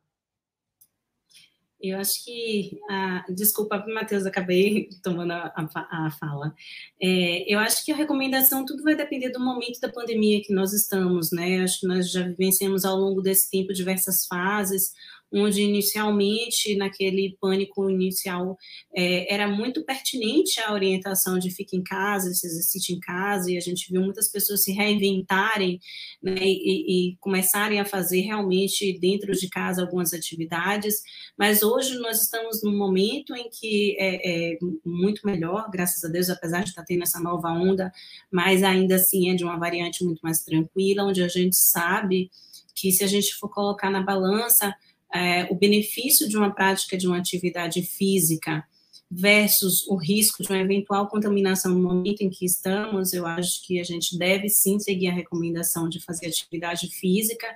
Eu acho que, ah, desculpa, Matheus, acabei tomando a, a, a fala. É, eu acho que a recomendação, tudo vai depender do momento da pandemia que nós estamos, né? Acho que nós já vivenciamos ao longo desse tempo diversas fases, onde inicialmente, naquele pânico inicial, é, era muito pertinente a orientação de fique em casa, se exercite em casa, e a gente viu muitas pessoas se reinventarem né, e, e começarem a fazer realmente dentro de casa algumas atividades, mas hoje nós estamos num momento em que é, é muito melhor, graças a Deus, apesar de estar tendo essa nova onda, mas ainda assim é de uma variante muito mais tranquila, onde a gente sabe que se a gente for colocar na balança é, o benefício de uma prática de uma atividade física versus o risco de uma eventual contaminação no momento em que estamos, eu acho que a gente deve sim seguir a recomendação de fazer atividade física.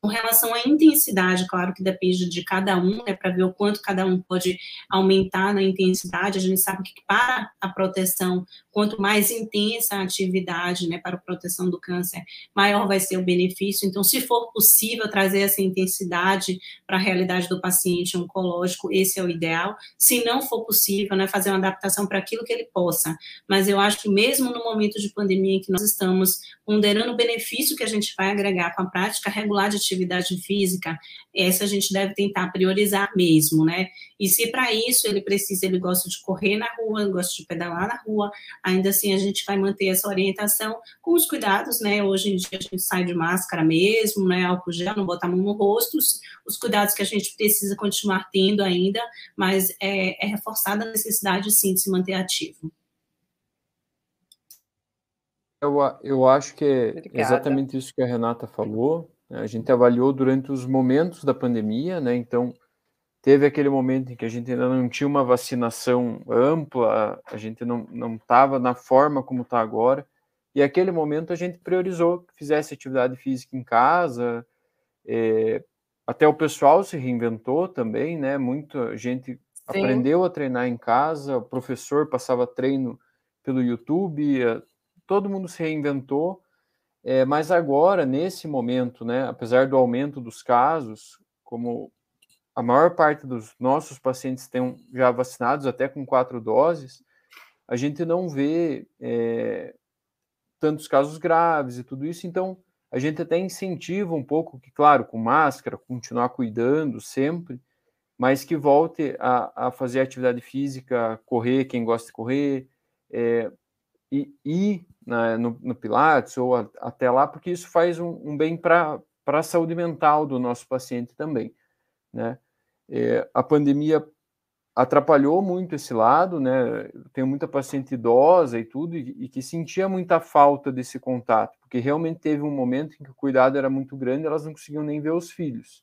Com relação à intensidade, claro que depende de cada um, né, para ver o quanto cada um pode aumentar na intensidade. A gente sabe que para a proteção, quanto mais intensa a atividade, né, para a proteção do câncer, maior vai ser o benefício. Então, se for possível trazer essa intensidade para a realidade do paciente oncológico, esse é o ideal. Se não for possível, possível, né, fazer uma adaptação para aquilo que ele possa. Mas eu acho que mesmo no momento de pandemia em que nós estamos ponderando o benefício que a gente vai agregar com a prática regular de atividade física, essa a gente deve tentar priorizar mesmo, né? E se para isso ele precisa, ele gosta de correr na rua, gosta de pedalar na rua, ainda assim a gente vai manter essa orientação com os cuidados, né? Hoje em dia a gente sai de máscara mesmo, né? Álcool gel, não botar a mão no rosto, os, os cuidados que a gente precisa continuar tendo ainda, mas é, é reforçada a necessidade sim de se manter ativo. Eu, eu acho que é Obrigada. exatamente isso que a Renata falou. Né? A gente avaliou durante os momentos da pandemia, né? Então, teve aquele momento em que a gente ainda não tinha uma vacinação ampla, a gente não estava na forma como está agora, e aquele momento a gente priorizou que fizesse atividade física em casa, é, até o pessoal se reinventou também, né? Muita gente Sim. aprendeu a treinar em casa, o professor passava treino pelo YouTube, todo mundo se reinventou, é, mas agora, nesse momento, né, apesar do aumento dos casos, como a maior parte dos nossos pacientes estão já vacinados, até com quatro doses, a gente não vê é, tantos casos graves e tudo isso, então a gente até incentiva um pouco que, claro, com máscara, continuar cuidando sempre, mas que volte a, a fazer atividade física, correr, quem gosta de correr, é, e ir né, no, no, Pilates ou a, até lá, porque isso faz um, um bem para a saúde mental do nosso paciente também. Né? É, a pandemia atrapalhou muito esse lado, né? Tenho muita paciente idosa e tudo, e, e, que sentia muita falta desse contato, porque realmente teve um momento em que o cuidado era muito grande, elas não conseguiam nem ver os filhos.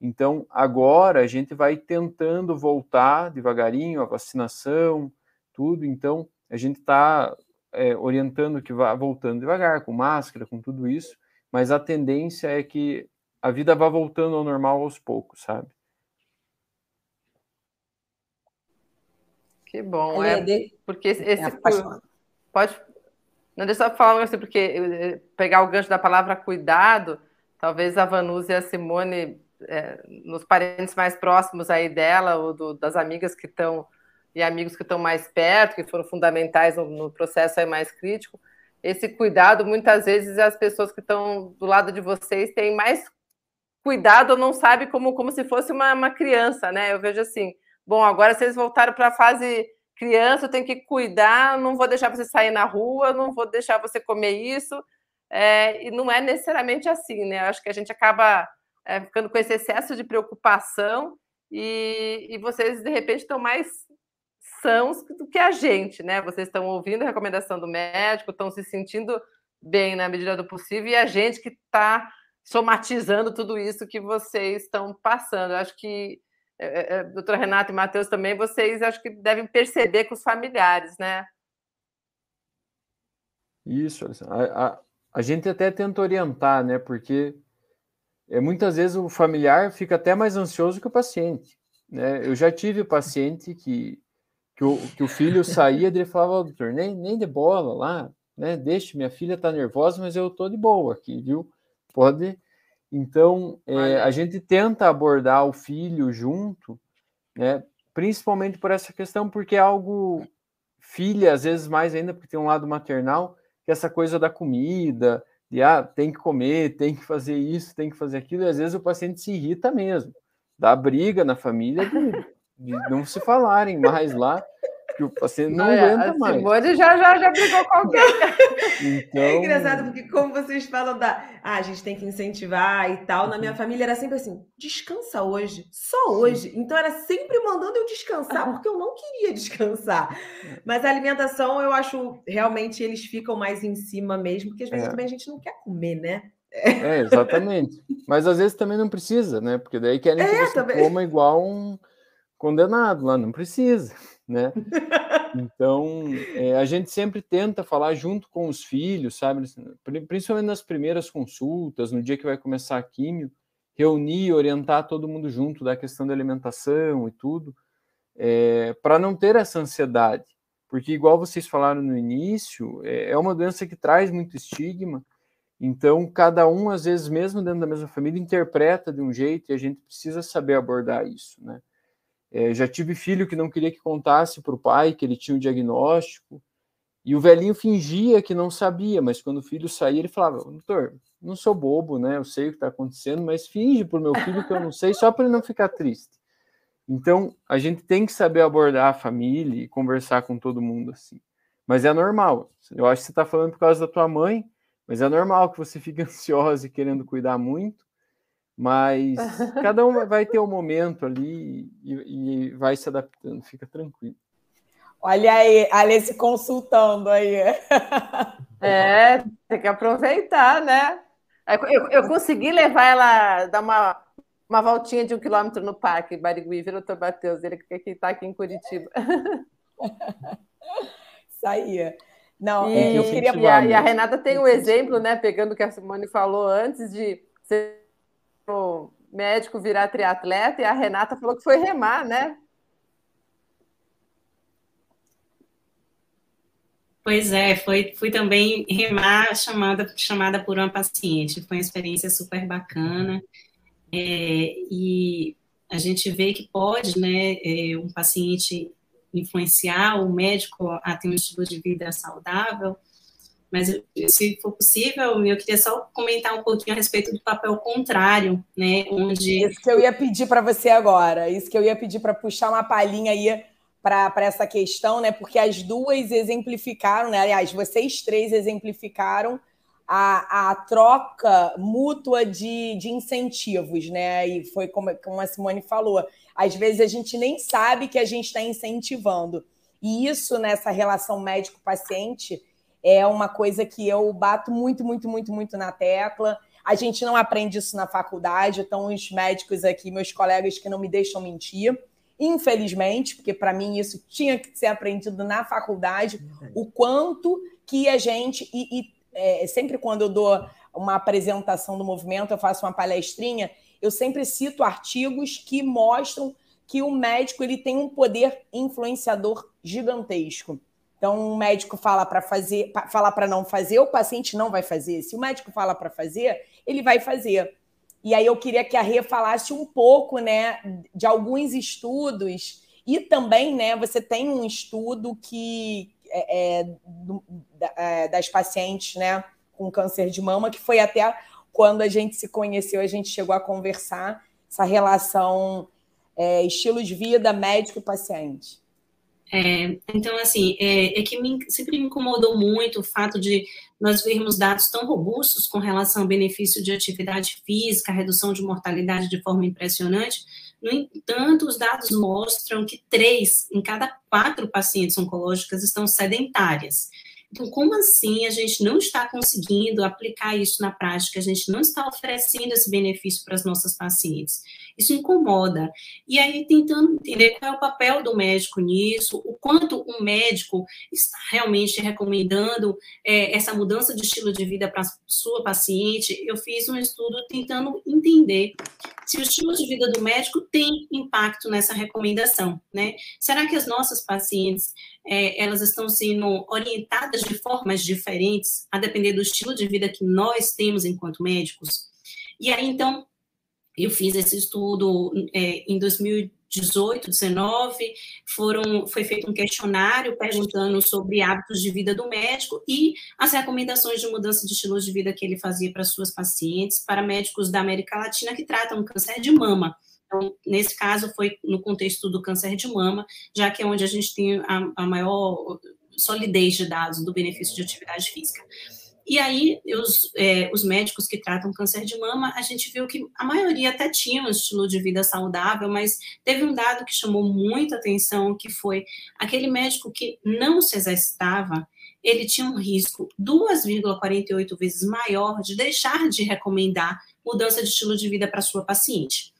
Então, agora a gente vai tentando voltar devagarinho a vacinação, tudo. Então, a gente está é, orientando que vá voltando devagar, com máscara, com tudo isso, mas a tendência é que a vida vá voltando ao normal aos poucos, sabe? Que bom, é, porque esse, é, pode não deixa eu falar assim, porque eh, pegar o gancho da palavra cuidado, talvez a Vanusa e a Simone, é, nos parentes mais próximos aí dela, ou do, das amigas que estão e amigos que estão mais perto, que foram fundamentais no, no processo aí mais crítico, esse cuidado, muitas vezes as pessoas que estão do lado de vocês têm mais cuidado ou não sabem como, como se fosse uma, uma criança, né? Eu vejo assim, Bom, agora vocês voltaram para a fase criança, eu tenho que cuidar, não vou deixar você sair na rua, não vou deixar você comer isso. É, e não é necessariamente assim, né? Acho que a gente acaba é, ficando com esse excesso de preocupação e, e vocês, de repente, estão mais sãos do que a gente, né? Vocês estão ouvindo a recomendação do médico, estão se sentindo bem na medida do possível, e a gente que está somatizando tudo isso que vocês estão passando. Eu acho que é, é, é, doutora Renata e Matheus também, vocês acho que devem perceber com os familiares, né? Isso, a, a, a gente até tenta orientar, né? Porque é, muitas vezes o familiar fica até mais ansioso que o paciente. Né? Eu já tive paciente que, que, o, que o filho saía e falava, doutor, nem, nem de bola lá, né? Deixa, minha filha tá nervosa, mas eu tô de boa aqui, viu? Pode então, é, a gente tenta abordar o filho junto, né, principalmente por essa questão, porque é algo, filha, às vezes mais ainda, porque tem um lado maternal, que é essa coisa da comida, de ah, tem que comer, tem que fazer isso, tem que fazer aquilo, e às vezes o paciente se irrita mesmo, dá briga na família de, de não se falarem mais lá, que o paciente não é, aguenta mais. Simone já, já, já brigou com alguém. então... É engraçado, porque como vocês falam da. Ah, a gente tem que incentivar e tal. Na minha uhum. família era sempre assim: descansa hoje, só hoje. Então era sempre mandando eu descansar, porque eu não queria descansar. Mas a alimentação, eu acho, realmente eles ficam mais em cima mesmo, porque às vezes é. também a gente não quer comer, né? É, exatamente. Mas às vezes também não precisa, né? Porque daí querem que é, você também. coma igual um condenado lá, não precisa né? Então, é, a gente sempre tenta falar junto com os filhos, sabe? Principalmente nas primeiras consultas, no dia que vai começar a químio, reunir, orientar todo mundo junto da questão da alimentação e tudo, é, para não ter essa ansiedade. Porque, igual vocês falaram no início, é, é uma doença que traz muito estigma, então cada um, às vezes, mesmo dentro da mesma família, interpreta de um jeito e a gente precisa saber abordar isso, né? É, já tive filho que não queria que contasse para o pai que ele tinha um diagnóstico, e o velhinho fingia que não sabia, mas quando o filho saía, ele falava: Doutor, não sou bobo, né? Eu sei o que está acontecendo, mas finge para o meu filho que eu não sei, só para ele não ficar triste. Então, a gente tem que saber abordar a família e conversar com todo mundo assim. Mas é normal. Eu acho que você está falando por causa da tua mãe, mas é normal que você fique ansiosa e querendo cuidar muito. Mas cada um vai ter um momento ali e, e vai se adaptando, fica tranquilo. Olha aí, Alice consultando aí. É, tem que aproveitar, né? Eu, eu consegui levar ela, dar uma, uma voltinha de um quilômetro no parque, Barigui, viu, doutor Matheus? Ele que está aqui em Curitiba. Isso aí. Não, e, eu queria. E a, e a, Renata tem um exemplo, né? Pegando o que a Simone falou antes de médico virar triatleta, e a Renata falou que foi remar, né? Pois é, foi, fui também remar chamada, chamada por uma paciente. Foi uma experiência super bacana. É, e a gente vê que pode, né, é, um paciente influenciar o médico a ter um estilo de vida saudável, mas se for possível, eu queria só comentar um pouquinho a respeito do papel contrário, né, onde... Isso que eu ia pedir para você agora, isso que eu ia pedir para puxar uma palhinha aí para essa questão, né? Porque as duas exemplificaram, né? Aliás, vocês três exemplificaram a, a troca mútua de, de incentivos, né? E foi como, como a Simone falou. Às vezes a gente nem sabe que a gente está incentivando. E isso nessa relação médico-paciente é uma coisa que eu bato muito, muito, muito, muito na tecla. A gente não aprende isso na faculdade, então os médicos aqui, meus colegas que não me deixam mentir infelizmente, porque para mim isso tinha que ser aprendido na faculdade, o quanto que a gente. E, e é, sempre quando eu dou uma apresentação do movimento, eu faço uma palestrinha, eu sempre cito artigos que mostram que o médico ele tem um poder influenciador gigantesco. Então, o médico fala para fazer, fala para não fazer, o paciente não vai fazer. Se o médico fala para fazer, ele vai fazer. E aí eu queria que a Rê falasse um pouco, né, de alguns estudos e também, né, você tem um estudo que é, é, é, das pacientes, né, com câncer de mama, que foi até quando a gente se conheceu, a gente chegou a conversar essa relação é, estilo de vida médico e paciente. É, então, assim, é, é que me, sempre me incomodou muito o fato de nós vermos dados tão robustos com relação ao benefício de atividade física, redução de mortalidade de forma impressionante. No entanto, os dados mostram que três em cada quatro pacientes oncológicas estão sedentárias. Então, como assim a gente não está conseguindo aplicar isso na prática? A gente não está oferecendo esse benefício para as nossas pacientes. Isso incomoda. E aí, tentando entender qual é o papel do médico nisso, o quanto um médico está realmente recomendando é, essa mudança de estilo de vida para sua paciente, eu fiz um estudo tentando entender se o estilo de vida do médico tem impacto nessa recomendação, né? Será que as nossas pacientes, é, elas estão sendo orientadas de formas diferentes, a depender do estilo de vida que nós temos enquanto médicos? E aí, então, eu fiz esse estudo é, em 2018, 19, foram, foi feito um questionário perguntando sobre hábitos de vida do médico e as recomendações de mudança de estilo de vida que ele fazia para suas pacientes, para médicos da América Latina que tratam câncer de mama. Então, nesse caso, foi no contexto do câncer de mama, já que é onde a gente tem a, a maior solidez de dados do benefício de atividade física. E aí, os, é, os médicos que tratam câncer de mama, a gente viu que a maioria até tinha um estilo de vida saudável, mas teve um dado que chamou muita atenção, que foi aquele médico que não se exercitava, ele tinha um risco 2,48 vezes maior de deixar de recomendar mudança de estilo de vida para sua paciente.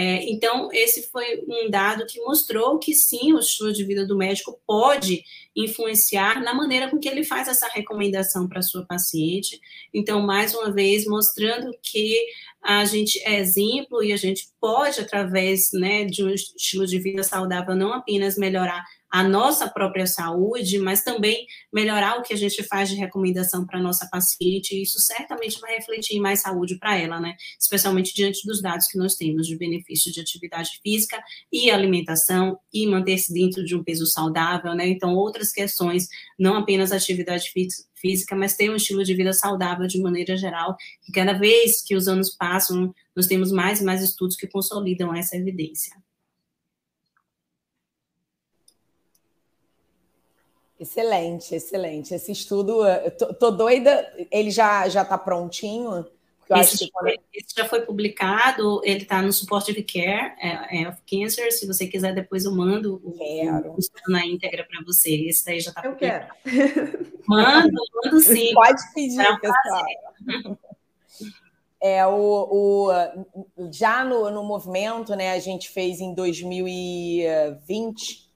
É, então, esse foi um dado que mostrou que sim, o estilo de vida do médico pode influenciar na maneira com que ele faz essa recomendação para sua paciente. Então, mais uma vez, mostrando que a gente é exemplo e a gente pode, através né, de um estilo de vida saudável, não apenas melhorar a nossa própria saúde, mas também melhorar o que a gente faz de recomendação para a nossa paciente, e isso certamente vai refletir em mais saúde para ela, né? Especialmente diante dos dados que nós temos de benefício de atividade física e alimentação e manter-se dentro de um peso saudável, né? Então, outras questões, não apenas atividade física, mas ter um estilo de vida saudável de maneira geral, que cada vez que os anos passam, nós temos mais e mais estudos que consolidam essa evidência. Excelente, excelente. Esse estudo, tô, tô doida, ele já já está prontinho, esse, quando... esse, já foi publicado, ele está no Support of Care é, é, of Cancer. Se você quiser, depois eu mando o, o, o na íntegra para você. Esse daí já está Eu quero. Mando, mando sim. Pode pedir, é pessoal. É, o, o, já no, no movimento, né, a gente fez em 2020 e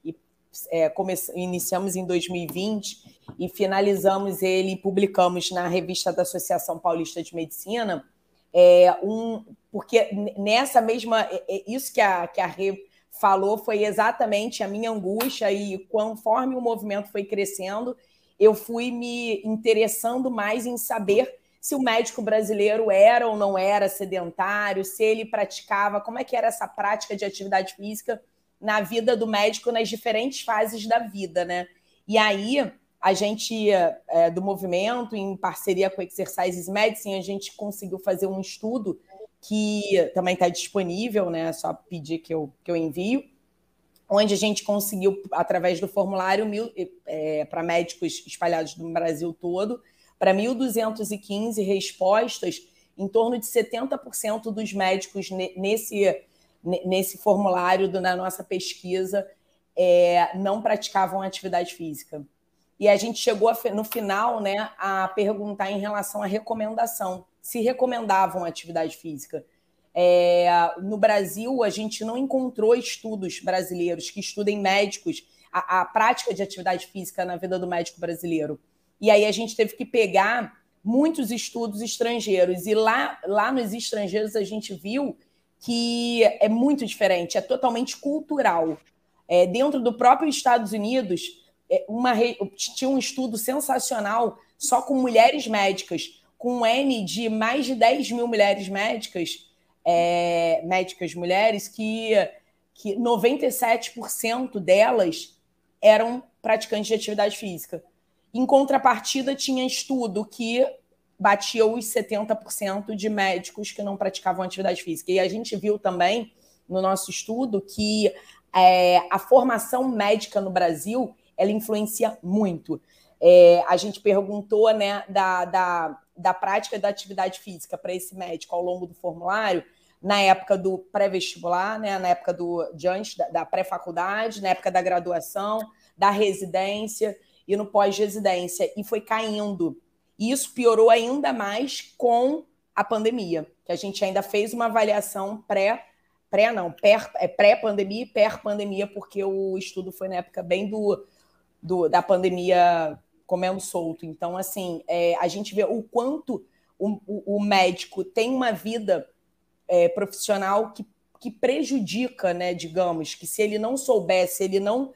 é, iniciamos em 2020 e finalizamos ele, publicamos na revista da Associação Paulista de Medicina, é, um, porque nessa mesma, é, é, isso que a, que a Rê falou foi exatamente a minha angústia e conforme o movimento foi crescendo, eu fui me interessando mais em saber se o médico brasileiro era ou não era sedentário, se ele praticava, como é que era essa prática de atividade física na vida do médico nas diferentes fases da vida, né? E aí a gente é, do movimento, em parceria com Exercises Medicine, a gente conseguiu fazer um estudo que também está disponível, né? Só pedir que eu, que eu envio, onde a gente conseguiu, através do formulário, é, para médicos espalhados no Brasil todo, para 1.215 respostas, em torno de 70% dos médicos nesse, nesse formulário da na nossa pesquisa é, não praticavam atividade física. E a gente chegou a, no final né, a perguntar em relação à recomendação, se recomendavam atividade física. É, no Brasil, a gente não encontrou estudos brasileiros que estudem médicos, a, a, prática de atividade física na vida do médico brasileiro. E aí a gente teve que pegar muitos estudos estrangeiros. E lá, lá nos estrangeiros a gente viu que é muito diferente, é totalmente cultural. É, dentro do próprio Estados Unidos, é, uma, tinha um estudo sensacional só com mulheres médicas, com um N de mais de 10 mil mulheres médicas, é, médicas mulheres, que, que 97% delas eram praticantes de atividade física. Em contrapartida, tinha estudo que batia os 70% de médicos que não praticavam atividade física. E a gente viu também no nosso estudo que é, a formação médica no Brasil ela influencia muito. É, a gente perguntou né, da, da, da prática da atividade física para esse médico ao longo do formulário, na época do pré-vestibular, né, na época do de antes da, da pré-faculdade, na época da graduação, da residência e no pós-residência, e foi caindo. E isso piorou ainda mais com a pandemia, que a gente ainda fez uma avaliação pré pré não, é pré-pandemia e per-pandemia, porque o estudo foi na época bem do do, da pandemia comendo solto. Então, assim, é, a gente vê o quanto o, o, o médico tem uma vida é, profissional que, que prejudica, né, digamos, que se ele não souber, se ele não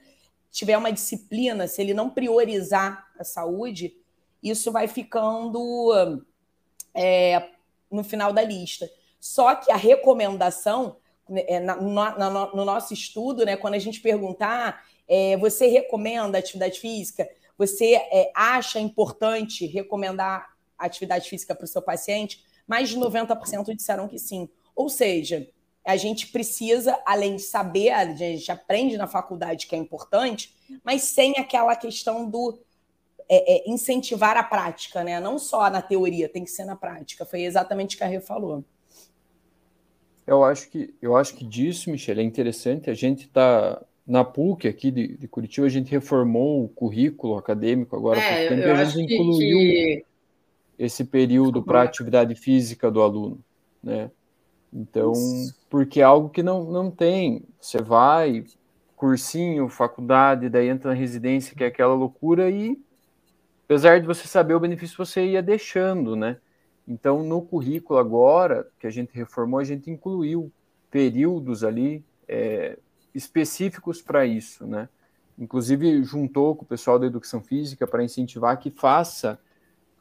tiver uma disciplina, se ele não priorizar a saúde, isso vai ficando é, no final da lista. Só que a recomendação, é, na, na, no nosso estudo, né, quando a gente perguntar é, você recomenda atividade física? Você é, acha importante recomendar atividade física para o seu paciente? Mais de 90% disseram que sim. Ou seja, a gente precisa, além de saber, a gente aprende na faculdade que é importante, mas sem aquela questão do é, é, incentivar a prática, né? Não só na teoria, tem que ser na prática. Foi exatamente o que a Rê falou. Eu acho que eu acho que disso, Michele, é interessante. A gente está na PUC aqui de, de, Curitiba, a gente reformou o currículo acadêmico agora é, tempo, a gente incluiu que... esse período para atividade física do aluno, né? Então, Isso. porque é algo que não, não tem. Você vai, cursinho, faculdade, daí entra na residência, que é aquela loucura, e apesar de você saber o benefício, você ia deixando, né? Então, no currículo agora, que a gente reformou, a gente incluiu períodos ali é, específicos para isso, né? Inclusive juntou com o pessoal da educação física para incentivar que faça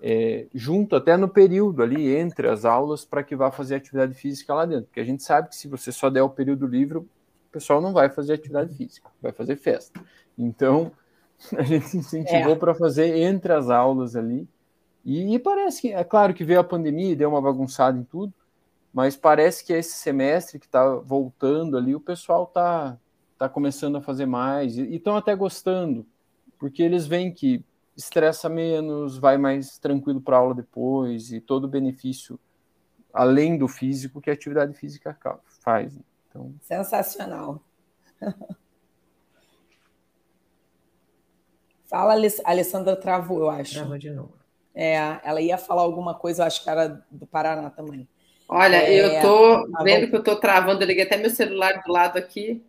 é, junto até no período ali entre as aulas para que vá fazer atividade física lá dentro, porque a gente sabe que se você só der o período livre, o pessoal não vai fazer atividade física, vai fazer festa. Então a gente incentivou é. para fazer entre as aulas ali. E, e, parece que, é claro que veio a pandemia e deu uma bagunçada em tudo, mas parece que esse semestre que está voltando ali, o pessoal está está começando a fazer mais e estão até gostando, porque eles veem que estressa menos, vai mais tranquilo para aula depois e todo o benefício além do físico que a atividade física faz. Então... Sensacional. Fala, a Alessandra travou, eu acho. Travou de novo. É, ela ia falar alguma coisa, eu acho que era do Paraná também. Olha, é, eu tô tá vendo que eu tô travando, eu liguei até meu celular do lado aqui.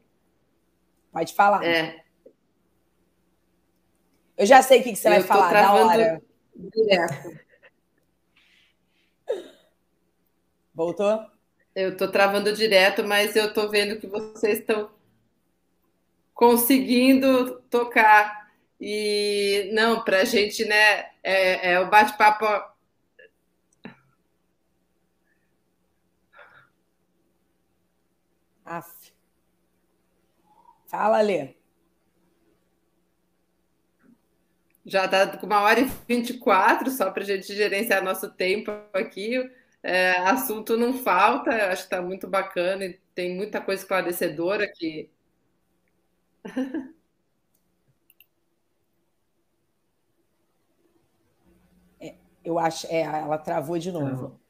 Pode falar. É. Eu já sei o que, que você eu vai falar, da hora. Direto. Voltou? Eu estou travando direto, mas eu estou vendo que vocês estão conseguindo tocar. E não, para a gente, né? É, é o bate-papo. Aff. Fala, Lê. Já está com uma hora e 24, só para a gente gerenciar nosso tempo aqui. É, assunto não falta, acho que está muito bacana e tem muita coisa esclarecedora aqui. É, eu acho, é, ela travou de novo.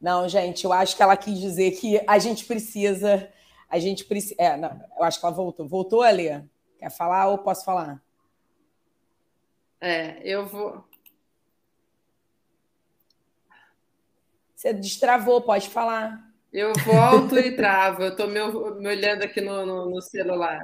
Não, gente, eu acho que ela quis dizer que a gente precisa, a gente precisa, é, não, eu acho que ela voltou. Voltou, Alê? Quer falar ou posso falar? É, eu vou. Você destravou, pode falar. Eu volto e travo. Eu estou me, me, olhando aqui no, no, no, celular.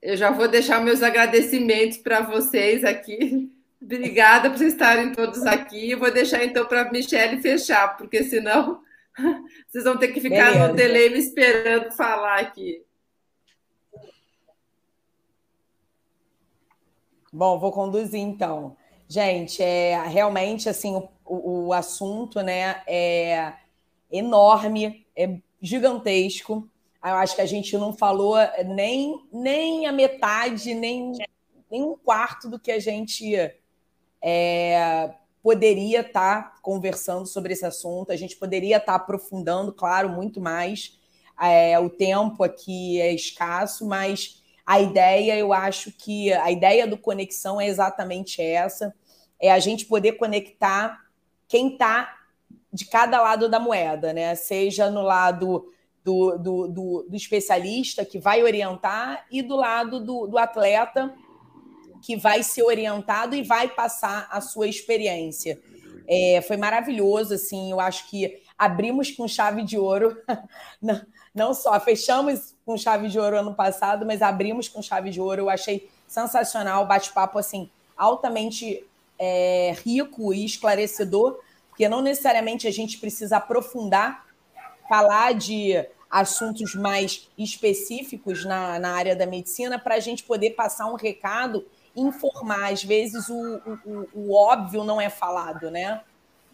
Eu já vou deixar meus agradecimentos para vocês aqui. Obrigada por vocês estarem todos aqui. Eu vou deixar então para a Michelle fechar, porque senão vocês vão ter que ficar Beleza. no delay me esperando falar aqui. Bom, vou conduzir então. Gente, é realmente assim o, o, assunto, né, é enorme, é gigantesco. Eu acho que a gente não falou nem, nem a metade, nem, nem um quarto do que a gente é, poderia estar tá conversando sobre esse assunto. A gente poderia estar tá aprofundando, claro, muito mais. É, o tempo aqui é escasso, mas a ideia, eu acho que a ideia do conexão é exatamente essa: é a gente poder conectar quem está de cada lado da moeda, né? Seja no lado do, do, do, do especialista que vai orientar e do lado do, do atleta que vai ser orientado e vai passar a sua experiência. É, foi maravilhoso, assim, eu acho que abrimos com chave de ouro, não, não só fechamos com chave de ouro ano passado, mas abrimos com chave de ouro. Eu achei sensacional, bate-papo assim altamente é, rico e esclarecedor, porque não necessariamente a gente precisa aprofundar, falar de assuntos mais específicos na, na área da medicina para a gente poder passar um recado informar. Às vezes o, o, o óbvio não é falado, né?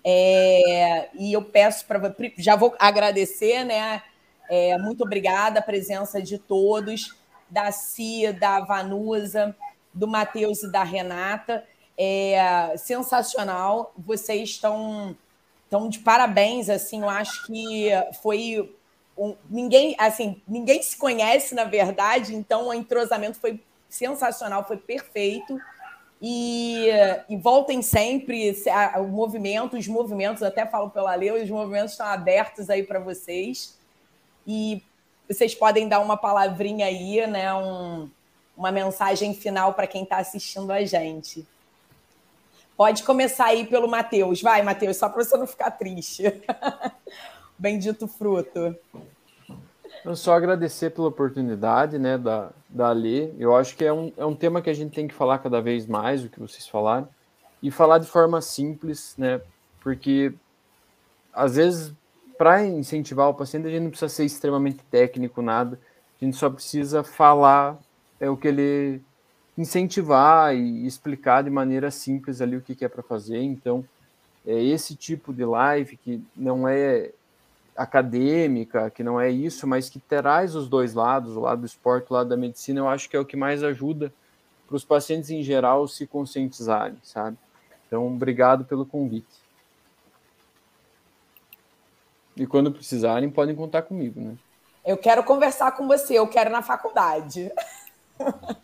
É, e eu peço para. Já vou agradecer, né? É, muito obrigada a presença de todos, da Cia, da Vanusa, do Matheus e da Renata. É sensacional. Vocês estão, estão de parabéns. Assim, eu acho que foi um, ninguém, assim, ninguém se conhece na verdade. Então, o entrosamento foi sensacional, foi perfeito. E, e, voltem sempre, o movimento, os movimentos, até falo pela lei, os movimentos estão abertos aí para vocês. E vocês podem dar uma palavrinha aí, né? Um, uma mensagem final para quem está assistindo a gente. Pode começar aí pelo Matheus. Vai, Matheus, só para você não ficar triste. Bendito fruto. Eu só agradecer pela oportunidade, né, da, da Lê. Eu acho que é um, é um tema que a gente tem que falar cada vez mais, o que vocês falaram, e falar de forma simples, né, porque às vezes para incentivar o paciente, a gente não precisa ser extremamente técnico, nada. A gente só precisa falar é o que ele incentivar e explicar de maneira simples ali o que, que é para fazer. Então, é esse tipo de live que não é acadêmica, que não é isso, mas que traz os dois lados, o lado do esporte, o lado da medicina, eu acho que é o que mais ajuda para os pacientes em geral se conscientizarem, sabe? Então, obrigado pelo convite. E quando precisarem, podem contar comigo, né? Eu quero conversar com você, eu quero na faculdade.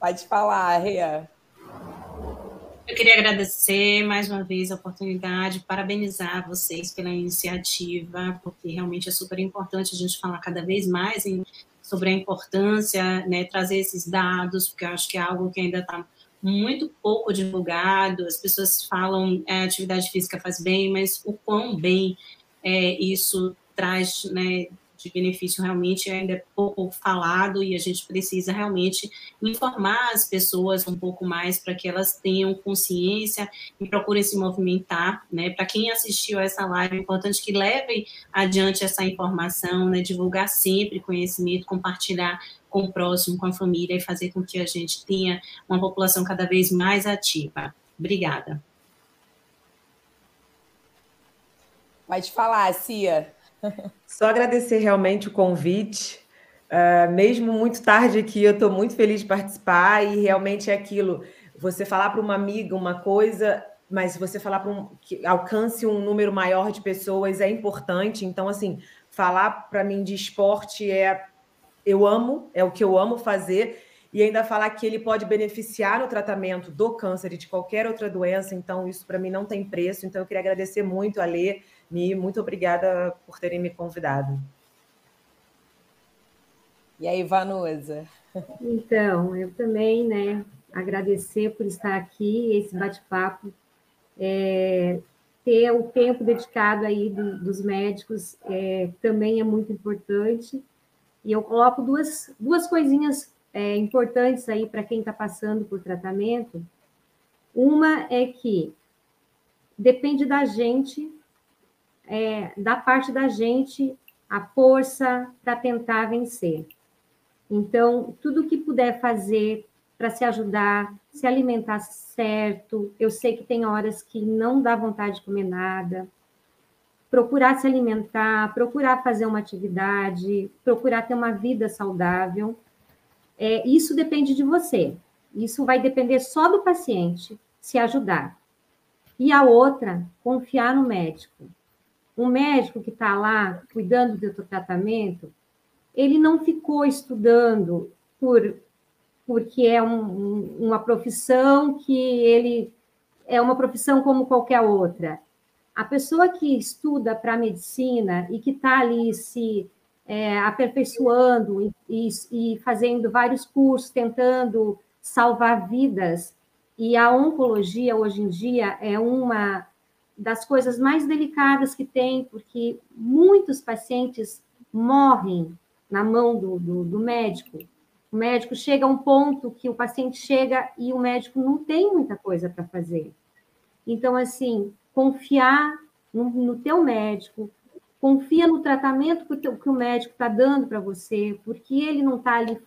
Pode falar, Ria. Eu queria agradecer mais uma vez a oportunidade, parabenizar vocês pela iniciativa, porque realmente é super importante a gente falar cada vez mais em, sobre a importância, né, trazer esses dados, porque eu acho que é algo que ainda está muito pouco divulgado. As pessoas falam é, atividade física faz bem, mas o quão bem é, isso traz né, de benefício realmente ainda é pouco falado e a gente precisa realmente informar as pessoas um pouco mais para que elas tenham consciência e procurem se movimentar, né? Para quem assistiu a essa live, é importante que levem adiante essa informação, né? Divulgar sempre conhecimento, compartilhar com o próximo, com a família e fazer com que a gente tenha uma população cada vez mais ativa. Obrigada. Pode falar, Cia. Só agradecer realmente o convite. Uh, mesmo muito tarde aqui, eu estou muito feliz de participar e realmente é aquilo. Você falar para uma amiga uma coisa, mas você falar para um que alcance um número maior de pessoas é importante. Então, assim, falar para mim de esporte é eu amo, é o que eu amo fazer e ainda falar que ele pode beneficiar no tratamento do câncer e de qualquer outra doença, então isso para mim não tem preço. Então eu queria agradecer muito a Lê, Mi, muito obrigada por terem me convidado. E aí, Vanusa? Então, eu também, né, agradecer por estar aqui, esse bate-papo, é, ter o tempo dedicado aí do, dos médicos é, também é muito importante. E eu coloco duas, duas coisinhas é, importantes aí para quem está passando por tratamento. Uma é que depende da gente é, da parte da gente a força para tentar vencer. Então, tudo que puder fazer para se ajudar, se alimentar certo, eu sei que tem horas que não dá vontade de comer nada. Procurar se alimentar, procurar fazer uma atividade, procurar ter uma vida saudável. É, isso depende de você. Isso vai depender só do paciente se ajudar. E a outra, confiar no médico. Um médico que está lá cuidando do teu tratamento, ele não ficou estudando por porque é um, uma profissão que ele é uma profissão como qualquer outra. A pessoa que estuda para medicina e que está ali se é, aperfeiçoando e, e, fazendo vários cursos, tentando salvar vidas, e a oncologia hoje em dia é uma das coisas mais delicadas que tem, porque muitos pacientes morrem na mão do, do, do, médico. O médico chega a um ponto que o paciente chega e o médico não tem muita coisa para fazer. Então, assim, confiar no, no teu médico, confia no tratamento que, que o médico está dando para você, porque ele não está ali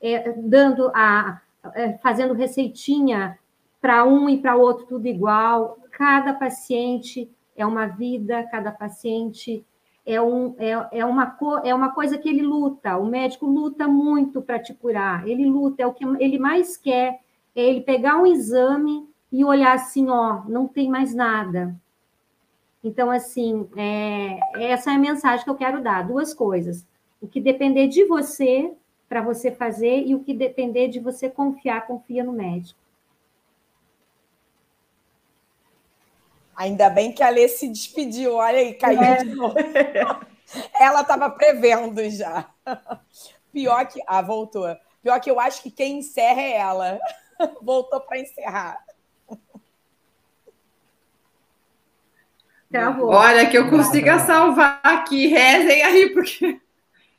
é, dando a, é, fazendo receitinha para um e para outro tudo igual cada paciente é uma vida, cada paciente é, um, é, é, uma, é uma coisa que ele luta. O médico luta muito para te curar. Ele luta, é o que ele mais quer, é ele pegar um exame e olhar assim, ó, não tem mais nada. Então, assim, é, essa é a mensagem que eu quero dar. Duas coisas. O que depender de você, para você fazer, e o que depender de você confiar, confia no médico. Ainda bem que a Lê se despediu. Olha aí, caiu é. de novo. Ela estava prevendo já. Pior que. Ah, voltou. Pior que eu acho que quem encerra é ela. Voltou para encerrar. Travou. Olha, que eu consiga salvar aqui. Rezem aí, porque.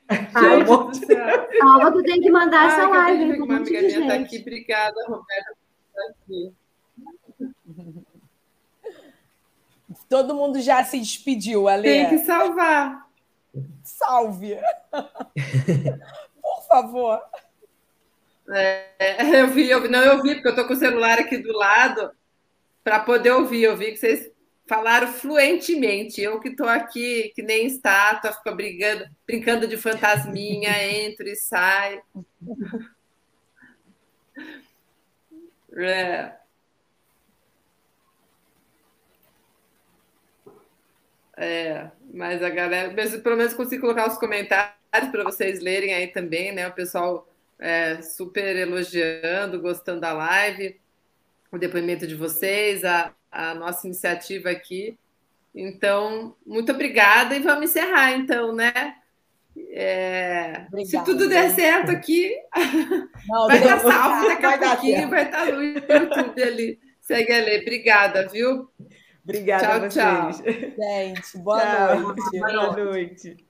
Ai, Salva, tu tem que mandar Ai, essa live. Uma amiga minha está aqui. Obrigada, Roberta, por estar aqui. Todo mundo já se despediu, Ale. Tem que salvar. Salve. Por favor. É, eu vi, eu não, eu vi, porque eu estou com o celular aqui do lado para poder ouvir. Eu vi que vocês falaram fluentemente. Eu que estou aqui, que nem estátua, fico brigando, brincando de fantasminha, entro e saio. É. É, mas a galera, pelo menos consigo colocar os comentários para vocês lerem aí também, né? O pessoal é, super elogiando, gostando da live. o depoimento de vocês, a, a nossa iniciativa aqui. Então, muito obrigada e vamos encerrar, então, né? É, se tudo der certo aqui, Não, vai estar salvo daqui a pouquinho, vai estar no YouTube ali. Segue ali. Obrigada, viu? Obrigada tchau, a vocês. Tchau. Gente, boa tchau. noite. Boa noite.